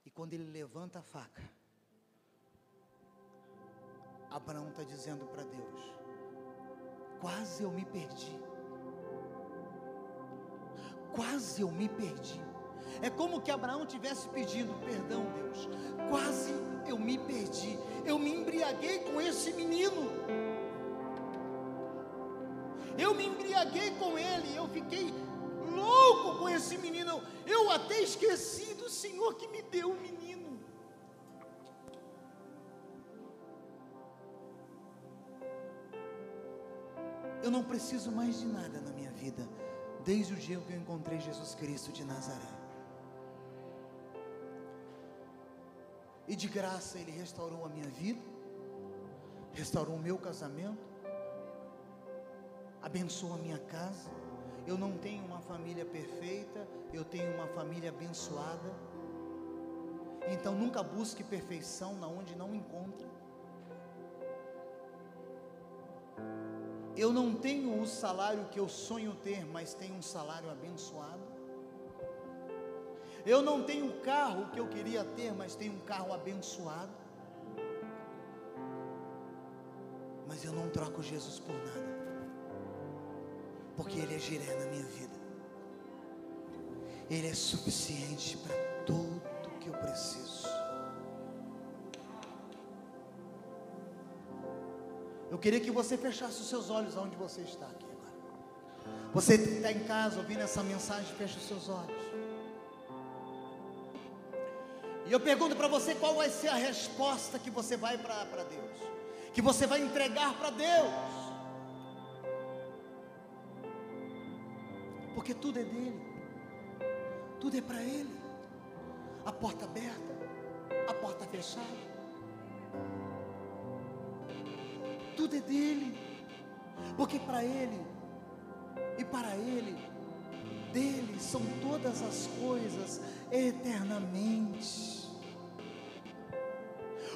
e quando ele levanta a faca, Abraão está dizendo para Deus: quase eu me perdi. Quase eu me perdi. É como que Abraão tivesse pedindo perdão, Deus. Quase eu me perdi. Eu me embriaguei com esse menino. Eu me embriaguei com ele, eu fiquei louco com esse menino. Eu até esqueci do Senhor que me deu o menino. Eu não preciso mais de nada na minha vida, desde o dia que eu encontrei Jesus Cristo de Nazaré. E de graça Ele restaurou a minha vida, restaurou o meu casamento, abençoa a minha casa. Eu não tenho uma família perfeita, eu tenho uma família abençoada. Então nunca busque perfeição na onde não encontra. Eu não tenho o salário que eu sonho ter, mas tenho um salário abençoado. Eu não tenho o carro que eu queria ter, mas tenho um carro abençoado. Mas eu não troco Jesus por nada porque Ele é giré na minha vida. Ele é suficiente para tudo que eu preciso. Eu queria que você fechasse os seus olhos aonde você está aqui agora. Você está em casa ouvindo essa mensagem, feche os seus olhos. E eu pergunto para você qual vai ser a resposta que você vai para Deus, que você vai entregar para Deus. porque tudo é dele, tudo é para ele. A porta aberta, a porta fechada, tudo é dele, porque para ele e para ele, dele são todas as coisas eternamente.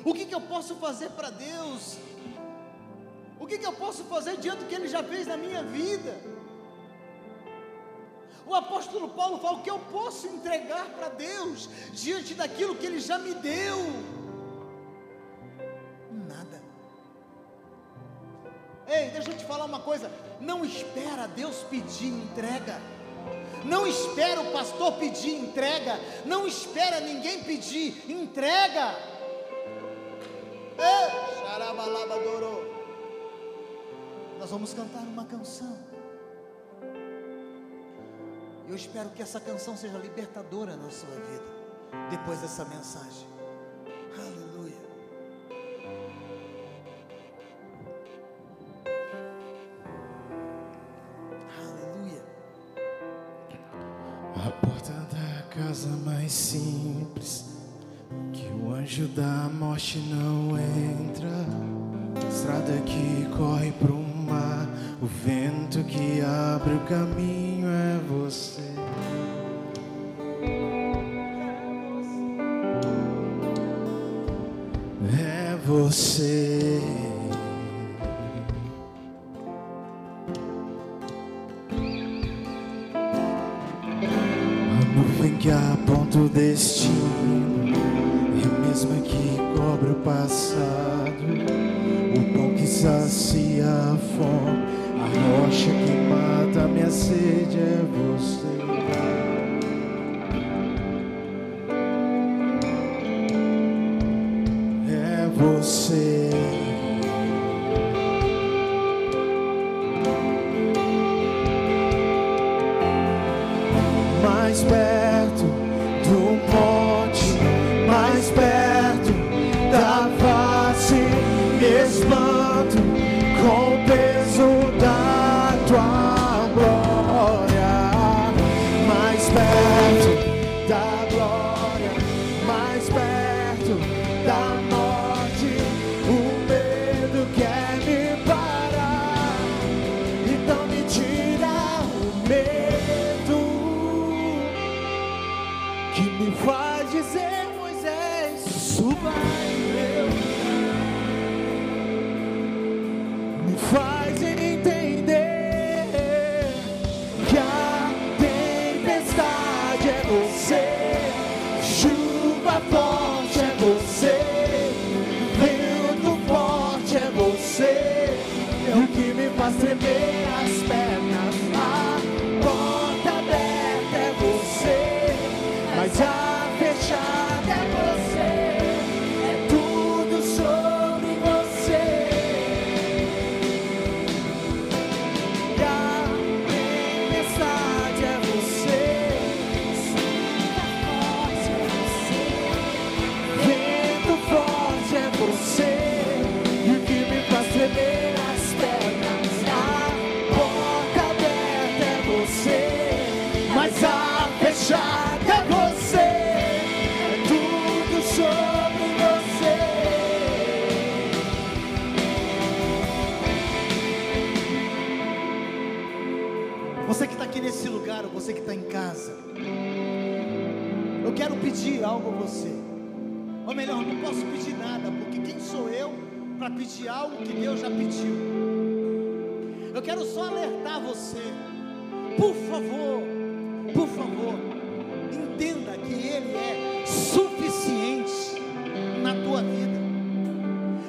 O que, que eu posso fazer para Deus? O que, que eu posso fazer diante do que Ele já fez na minha vida? O apóstolo Paulo fala: o que eu posso entregar para Deus diante daquilo que Ele já me deu? Nada. Ei, deixa eu te falar uma coisa: não espera Deus pedir entrega. Não espera o pastor pedir entrega. Não espera ninguém pedir entrega. Nós vamos cantar uma canção. Eu espero que essa canção seja libertadora na sua vida. Depois dessa mensagem. Aleluia. Aleluia. A porta da casa mais simples o anjo da morte não entra. Estrada que corre pro mar, o vento que abre o caminho é você. É você.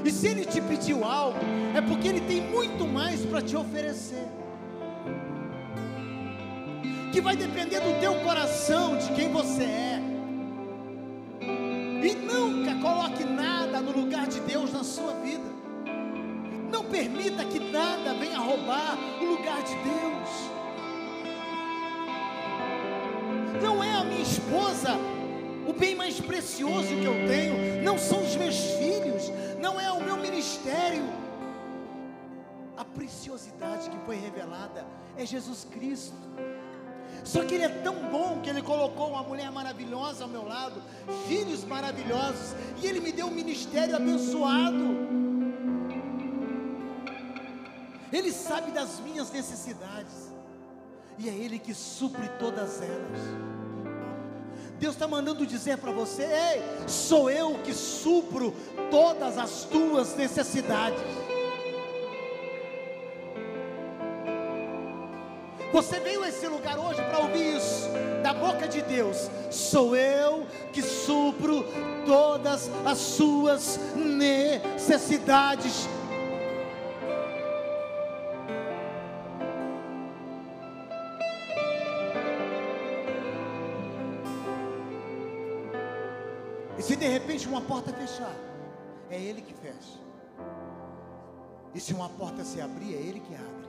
E se Ele te pediu algo, é porque Ele tem muito mais para te oferecer que vai depender do teu coração, de quem você é. E nunca coloque nada no lugar de Deus na sua vida. Não permita que nada venha roubar o lugar de Deus. Não é a minha esposa o bem mais precioso que eu tenho, não são os meus filhos, não é o meu ministério. A preciosidade que foi revelada é Jesus Cristo. Só que Ele é tão bom que Ele colocou uma mulher maravilhosa ao meu lado, filhos maravilhosos, e Ele me deu um ministério abençoado. Ele sabe das minhas necessidades, e é Ele que supre todas elas. Deus está mandando dizer para você: Ei, sou eu que supro todas as tuas necessidades. Você veio a esse lugar hoje para ouvir isso da boca de Deus. Sou eu que supro todas as suas necessidades de repente uma porta fechar, é Ele que fecha. E se uma porta se abrir, é Ele que abre.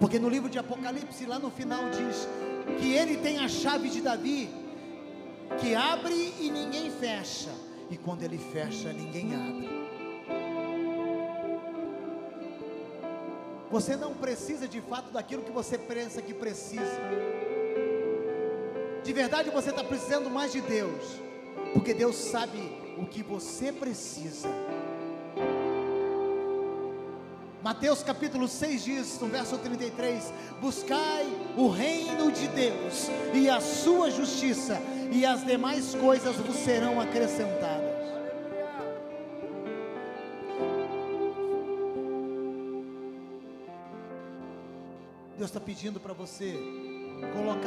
Porque no livro de Apocalipse, lá no final, diz que Ele tem a chave de Davi, que abre e ninguém fecha. E quando Ele fecha, ninguém abre. Você não precisa de fato daquilo que você pensa que precisa. De verdade você está precisando mais de Deus, porque Deus sabe o que você precisa. Mateus capítulo 6 diz, no verso 33: Buscai o reino de Deus e a sua justiça, e as demais coisas vos serão acrescentadas. Deus está pedindo para você colocar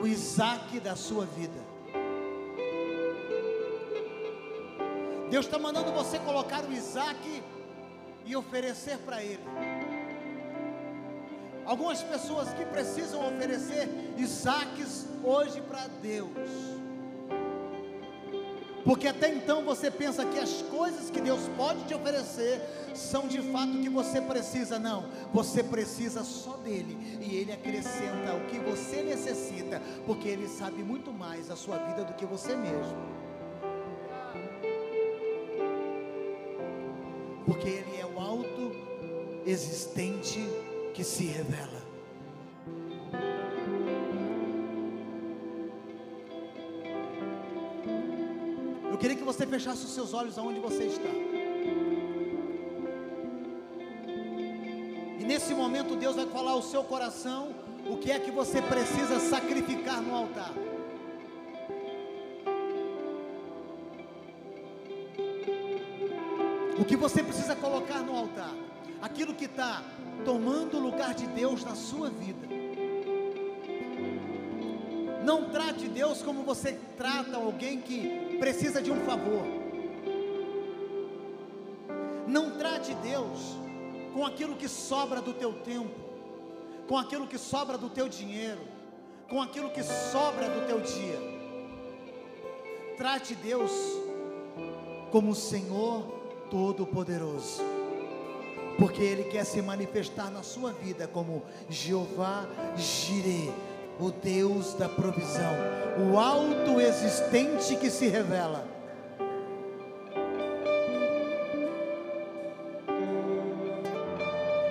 o Isaac da sua vida. Deus está mandando você colocar o Isaac e oferecer para Ele. Algumas pessoas que precisam oferecer Isaques hoje para Deus. Porque até então você pensa que as coisas que Deus pode te oferecer são de fato o que você precisa. Não, você precisa só dele e ele acrescenta o que você necessita, porque ele sabe muito mais a sua vida do que você mesmo. Porque ele é o alto existente que se revela. Você fechasse os seus olhos aonde você está. E nesse momento Deus vai falar ao seu coração o que é que você precisa sacrificar no altar. O que você precisa colocar no altar? Aquilo que está tomando o lugar de Deus na sua vida. Não trate Deus como você trata alguém que precisa de um favor. Não trate Deus com aquilo que sobra do teu tempo, com aquilo que sobra do teu dinheiro, com aquilo que sobra do teu dia. Trate Deus como o Senhor Todo-Poderoso, porque Ele quer se manifestar na sua vida como Jeová Jireh, o Deus da provisão, o alto existente que se revela.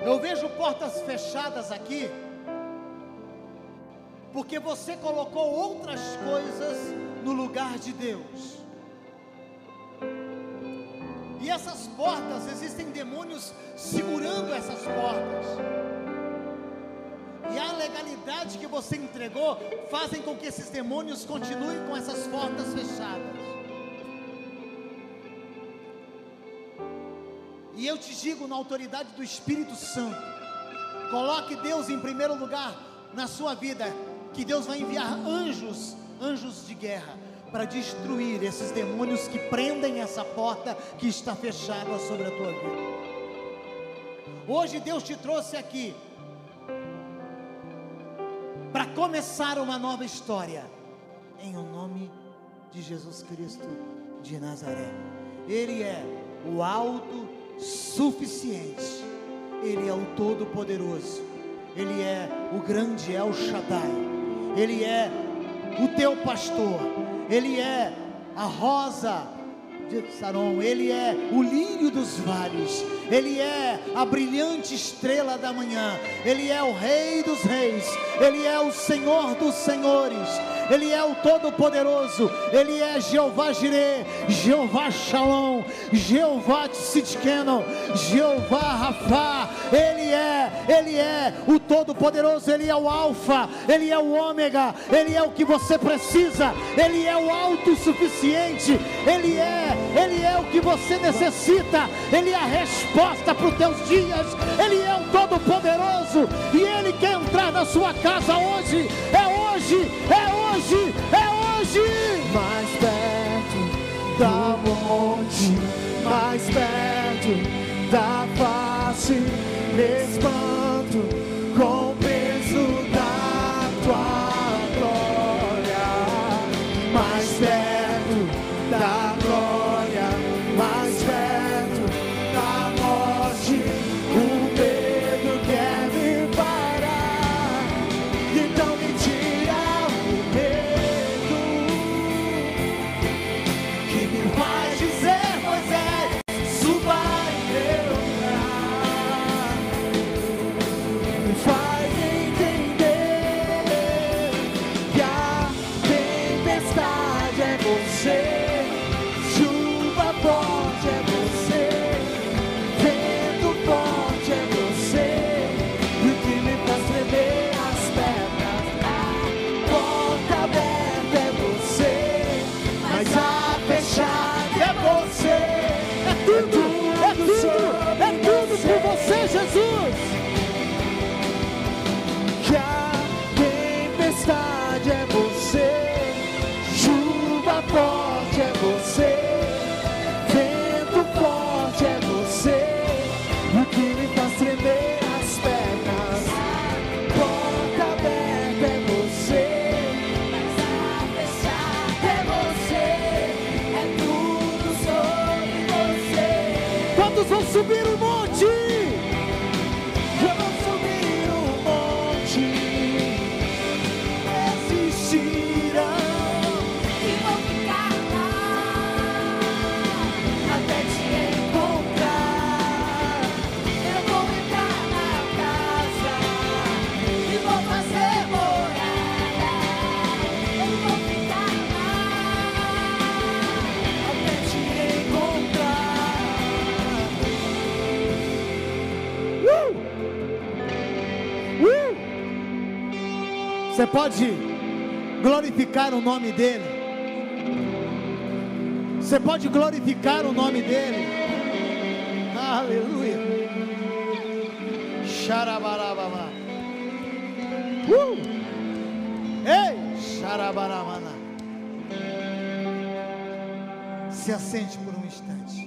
Eu vejo portas fechadas aqui, porque você colocou outras coisas no lugar de Deus. E essas portas, existem demônios segurando essas portas. Legalidade que você entregou fazem com que esses demônios continuem com essas portas fechadas. E eu te digo na autoridade do Espírito Santo, coloque Deus em primeiro lugar na sua vida, que Deus vai enviar anjos, anjos de guerra, para destruir esses demônios que prendem essa porta que está fechada sobre a tua vida. Hoje Deus te trouxe aqui começar uma nova história, em o nome de Jesus Cristo de Nazaré. Ele é o alto suficiente, Ele é o todo-poderoso, Ele é o grande El Shaddai, Ele é o teu pastor, Ele é a rosa de Saron, Ele é o lírio dos vales, Ele é a brilhante estrela da manhã, Ele é o Rei dos Reis, Ele é o Senhor dos Senhores, Ele é o Todo-Poderoso, Ele é Jeová Jireh, Jeová Shalom, Jeová Tzidkenu, Jeová Rafa, Ele é, Ele é o Todo-Poderoso, Ele é o Alfa, Ele é o Ômega, Ele é o que você precisa, Ele é o autossuficiente, Ele é, Ele é o que você necessita, Ele é a resposta para os teus dias, Ele é o Todo-Poderoso e Ele quer entrar na sua casa hoje, é hoje, é hoje, é hoje. mais perto da monte, mais perto da face, me espanto com vão subir o Você pode glorificar o nome dele. Você pode glorificar o nome dele. Aleluia. Xarabarababa. Uh! Ei, xarabaramana. Se assente por um instante.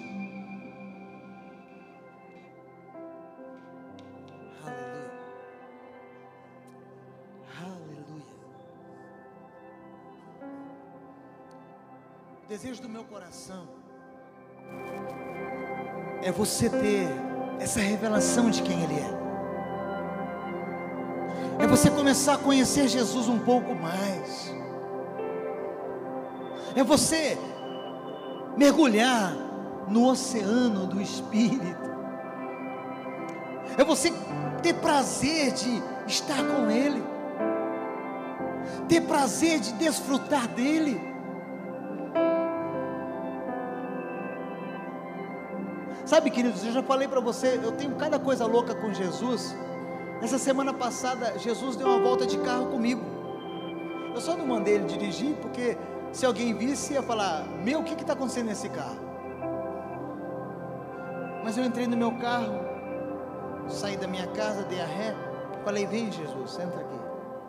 Desejo do meu coração é você ter essa revelação de quem Ele é. É você começar a conhecer Jesus um pouco mais. É você mergulhar no oceano do Espírito. É você ter prazer de estar com Ele, ter prazer de desfrutar dEle. Sabe, queridos, eu já falei para você, eu tenho cada coisa louca com Jesus. Essa semana passada, Jesus deu uma volta de carro comigo. Eu só não mandei ele dirigir, porque se alguém visse, ia falar: Meu, o que está acontecendo nesse carro? Mas eu entrei no meu carro, saí da minha casa, dei a ré, falei: Vem, Jesus, entra aqui,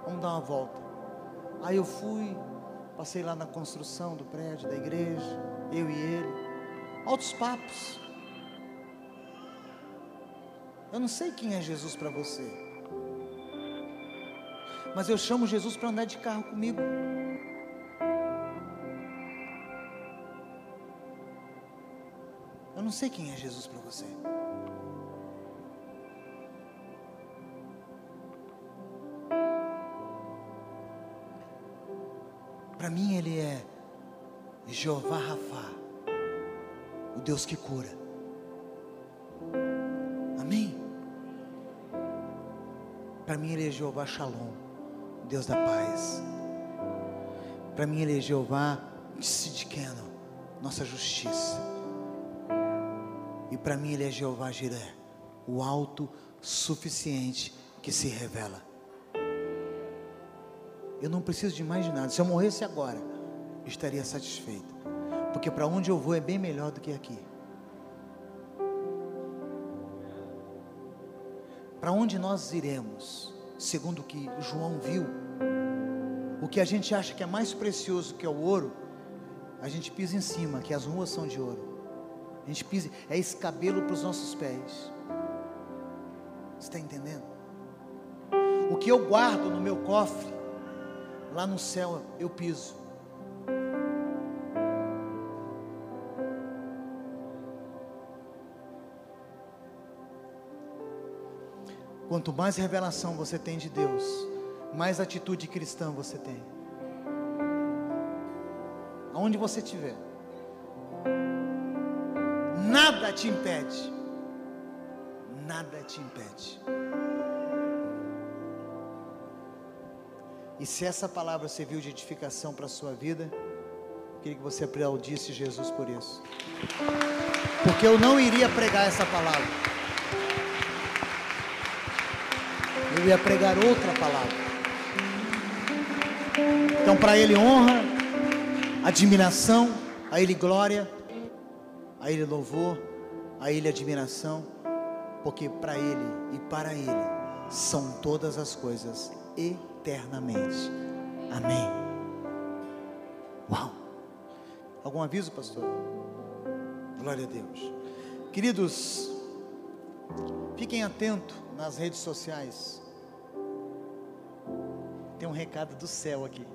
vamos dar uma volta. Aí eu fui, passei lá na construção do prédio da igreja, eu e ele, altos papos. Eu não sei quem é Jesus para você, mas eu chamo Jesus para andar de carro comigo. Eu não sei quem é Jesus para você. Para mim ele é Jeová Rafa, o Deus que cura. Para mim ele é Jeová Shalom, Deus da paz. Para mim ele é Jeová Tzidkenu, nossa justiça. E para mim ele é Jeová Jireh, o alto suficiente que se revela. Eu não preciso de mais nada. Se eu morresse agora, estaria satisfeito. Porque para onde eu vou é bem melhor do que aqui. Para onde nós iremos, segundo o que João viu, o que a gente acha que é mais precioso que é o ouro, a gente pisa em cima, que as ruas são de ouro. A gente pisa, é escabelo para os nossos pés. Você está entendendo? O que eu guardo no meu cofre, lá no céu eu piso. Quanto mais revelação você tem de Deus, mais atitude cristã você tem. Aonde você estiver, nada te impede. Nada te impede. E se essa palavra serviu de edificação para a sua vida, queria que você aplaudisse Jesus por isso. Porque eu não iria pregar essa palavra. Eu ia pregar outra palavra. Então, para Ele honra, admiração, a Ele glória, a Ele louvor, a Ele admiração, porque para Ele e para Ele são todas as coisas eternamente. Amém. Uau! Algum aviso, pastor? Glória a Deus. Queridos, fiquem atentos nas redes sociais. Tem um recado do céu aqui.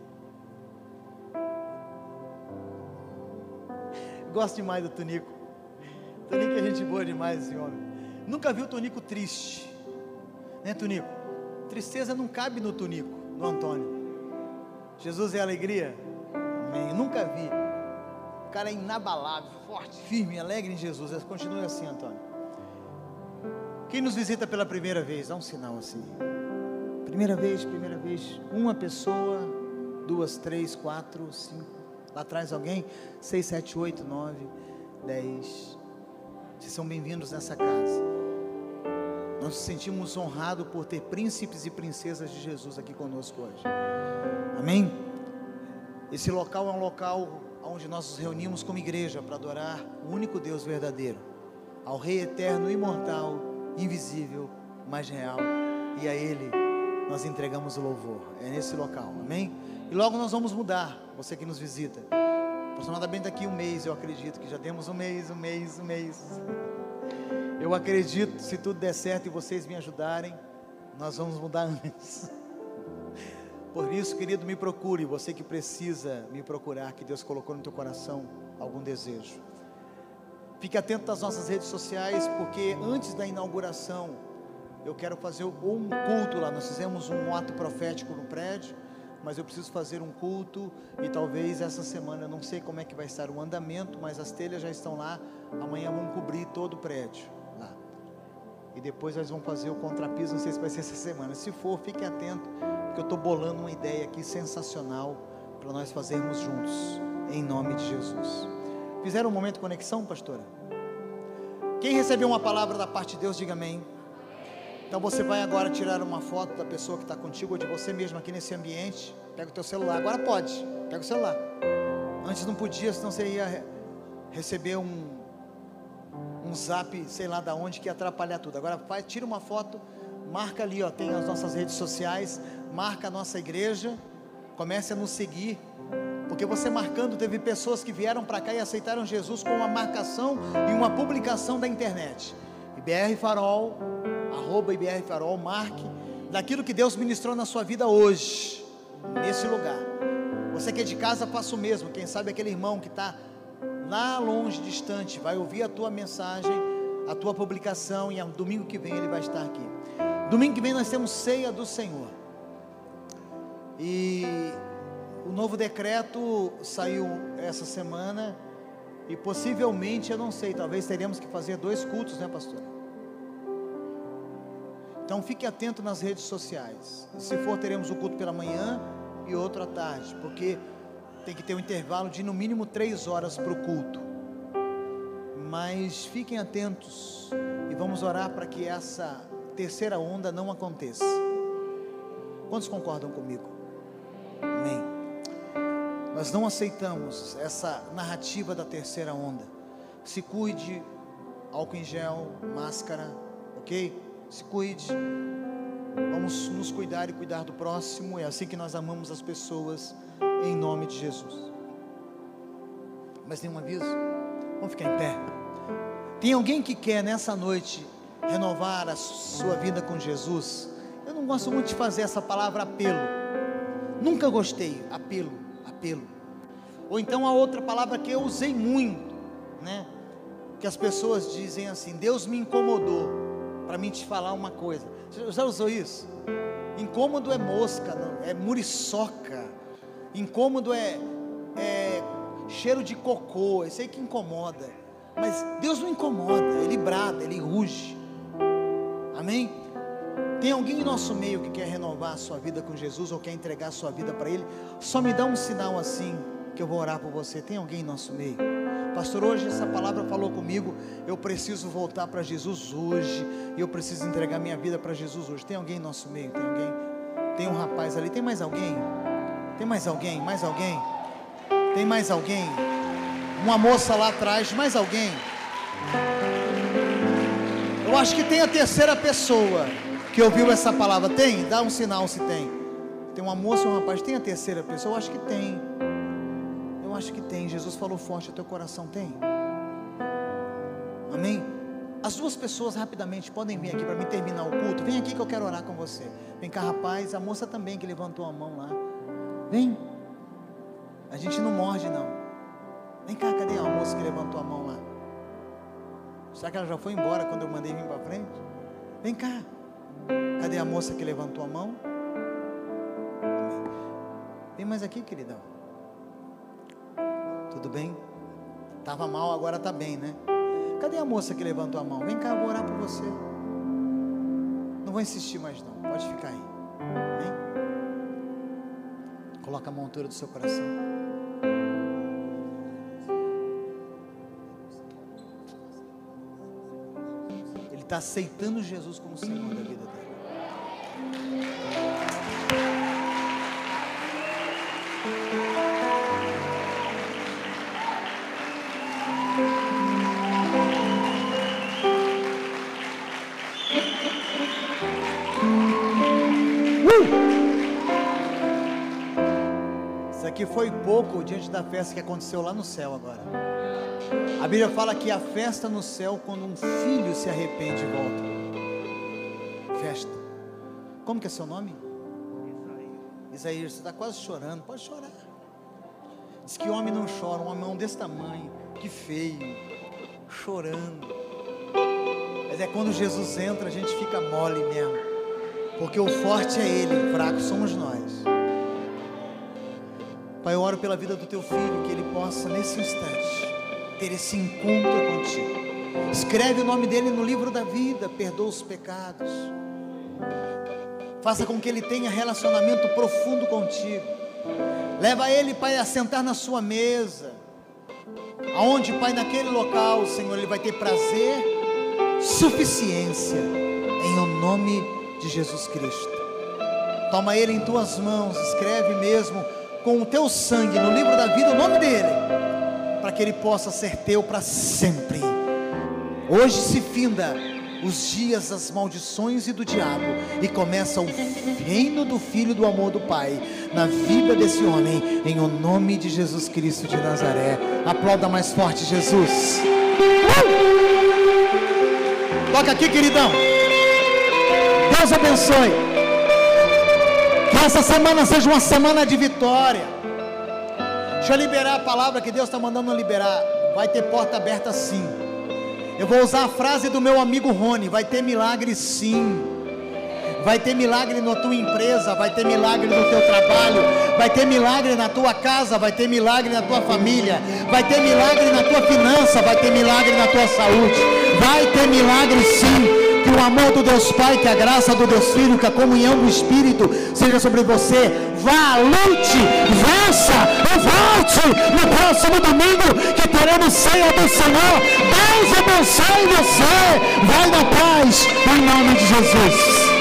Gosto demais do Tonico. Tonico é gente boa demais, esse homem. Nunca vi o Tonico triste. Né, Tonico? Tristeza não cabe no Tonico, no Antônio. Jesus é alegria? Amém. Nunca vi. O cara é inabalável, forte, firme, alegre em Jesus. Continue assim, Antônio. Quem nos visita pela primeira vez, dá um sinal assim. Primeira vez, primeira vez. Uma pessoa, duas, três, quatro, cinco. Lá atrás alguém? Seis, sete, oito, nove, dez. Vocês são bem-vindos nessa casa. Nós nos sentimos honrados por ter príncipes e princesas de Jesus aqui conosco hoje. Amém? Esse local é um local onde nós nos reunimos como igreja para adorar o único Deus verdadeiro, ao Rei eterno, imortal, invisível, mas real, e a Ele nós entregamos o louvor. É nesse local, amém? E logo nós vamos mudar, você que nos visita. Aproximadamente daqui um mês, eu acredito que já temos um mês, um mês, um mês. Eu acredito, se tudo der certo e vocês me ajudarem, nós vamos mudar antes. Por isso, querido, me procure, você que precisa me procurar, que Deus colocou no teu coração algum desejo. Fique atento às nossas redes sociais, porque antes da inauguração, eu quero fazer um culto lá. Nós fizemos um ato profético no prédio, mas eu preciso fazer um culto e talvez essa semana, eu não sei como é que vai estar o andamento, mas as telhas já estão lá. Amanhã vamos cobrir todo o prédio lá. E depois nós vamos fazer o contrapiso, não sei se vai ser essa semana. Se for, fique atento, porque eu estou bolando uma ideia aqui sensacional para nós fazermos juntos, em nome de Jesus. Fizeram um momento de conexão, pastora? Quem recebeu uma palavra da parte de Deus, diga amém. Então você vai agora tirar uma foto da pessoa que está contigo ou de você mesmo aqui nesse ambiente. Pega o teu celular. Agora pode. Pega o celular. Antes não podia, senão você ia re- receber um um zap, sei lá da onde que ia atrapalhar tudo. Agora faz, tira uma foto, marca ali, ó, tem as nossas redes sociais, marca a nossa igreja, comece a nos seguir. Porque você marcando, teve pessoas que vieram para cá e aceitaram Jesus com uma marcação e uma publicação da internet. IBR Farol, arroba IBR Farol, marque daquilo que Deus ministrou na sua vida hoje, nesse lugar. Você que é de casa, faça o mesmo. Quem sabe aquele irmão que está lá longe, distante, vai ouvir a tua mensagem, a tua publicação e domingo que vem ele vai estar aqui. Domingo que vem nós temos ceia do Senhor. E o novo decreto saiu essa semana e possivelmente, eu não sei, talvez teremos que fazer dois cultos, né, pastor? Então fique atento nas redes sociais. Se for, teremos o culto pela manhã e outro à tarde, porque tem que ter um intervalo de no mínimo três horas para o culto. Mas fiquem atentos e vamos orar para que essa terceira onda não aconteça. Quantos concordam comigo? Amém. Nós não aceitamos essa narrativa da terceira onda. Se cuide, álcool em gel, máscara, ok? Se cuide. Vamos nos cuidar e cuidar do próximo. É assim que nós amamos as pessoas, em nome de Jesus. Mas tem um aviso? Vamos ficar em pé. Tem alguém que quer nessa noite renovar a sua vida com Jesus? Eu não gosto muito de fazer essa palavra apelo. Nunca gostei. Apelo, apelo. Ou então a outra palavra que eu usei muito, né? Que as pessoas dizem assim: Deus me incomodou para mim te falar uma coisa. Você já usou isso? Incômodo é mosca, não, é muriçoca. Incômodo é, é cheiro de cocô. Isso aí que incomoda. Mas Deus não incomoda, Ele brada, Ele ruge. Amém? Tem alguém em nosso meio que quer renovar a sua vida com Jesus ou quer entregar a sua vida para Ele? Só me dá um sinal assim que eu vou orar por você. Tem alguém em nosso meio? Pastor, hoje essa palavra falou comigo. Eu preciso voltar para Jesus hoje. E eu preciso entregar minha vida para Jesus hoje. Tem alguém em nosso meio? Tem alguém? Tem um rapaz ali. Tem mais alguém? Tem mais alguém? Mais alguém? Tem mais alguém? Uma moça lá atrás. Mais alguém? Eu acho que tem a terceira pessoa que ouviu essa palavra. Tem? Dá um sinal se tem. Tem uma moça e um rapaz. Tem a terceira pessoa? Eu acho que tem. Eu acho que tem. Jesus falou forte. Teu coração tem? Amém? As duas pessoas rapidamente podem vir aqui para me terminar o culto. Vem aqui que eu quero orar com você. Vem cá, rapaz. A moça também que levantou a mão lá. Vem. A gente não morde, não. Vem cá, cadê a moça que levantou a mão lá? Será que ela já foi embora quando eu mandei vir para frente? Vem cá. Cadê a moça que levantou a mão? Vem mais aqui, queridão. Tudo bem? Tava mal, agora tá bem, né? Cadê a moça que levantou a mão? Vem cá, eu vou orar por você. Não vou insistir mais não. Pode ficar aí. Vem. Coloca a altura do seu coração. Ele está aceitando Jesus como Senhor da vida dele. Aqui foi pouco diante da festa que aconteceu lá no céu agora. A Bíblia fala que a festa no céu quando um filho se arrepende e volta. Festa. Como que é seu nome? Isaías, você está quase chorando. Pode chorar. Diz que homem não chora, um homem desse tamanho, que feio, chorando. Mas é quando Jesus entra, a gente fica mole mesmo. Porque o forte é Ele, o fraco somos nós. Pai, eu oro pela vida do teu filho, que ele possa, nesse instante, ter esse encontro contigo. Escreve o nome dele no livro da vida, perdoa os pecados. Faça com que ele tenha relacionamento profundo contigo. Leva ele, Pai, a sentar na sua mesa. Aonde, Pai, naquele local, Senhor, ele vai ter prazer, suficiência, em o nome de Jesus Cristo. Toma ele em tuas mãos, escreve mesmo com o teu sangue no livro da vida o nome dele, para que ele possa ser teu para sempre. Hoje se finda os dias das maldições e do diabo e começa o reino do Filho do amor do Pai na vida desse homem, em o nome de Jesus Cristo de Nazaré. Aplauda mais forte, Jesus. Uh! Toca aqui, queridão. Deus abençoe. Que essa semana seja uma semana de vitória. Deixa eu liberar a palavra que Deus está mandando liberar. Vai ter porta aberta sim. Eu vou usar a frase do meu amigo Rony: vai ter milagre sim. Vai ter milagre na tua empresa, vai ter milagre no teu trabalho, vai ter milagre na tua casa, vai ter milagre na tua família, vai ter milagre na tua finança, vai ter milagre na tua saúde, vai ter milagre sim. Que o amor do Deus Pai, que a graça do Deus Filho, que a comunhão do Espírito seja sobre você. Vá, lute, vença e volte no próximo domingo que teremos ceia do Senhor. Deus abençoe você. Vai na paz, em nome de Jesus.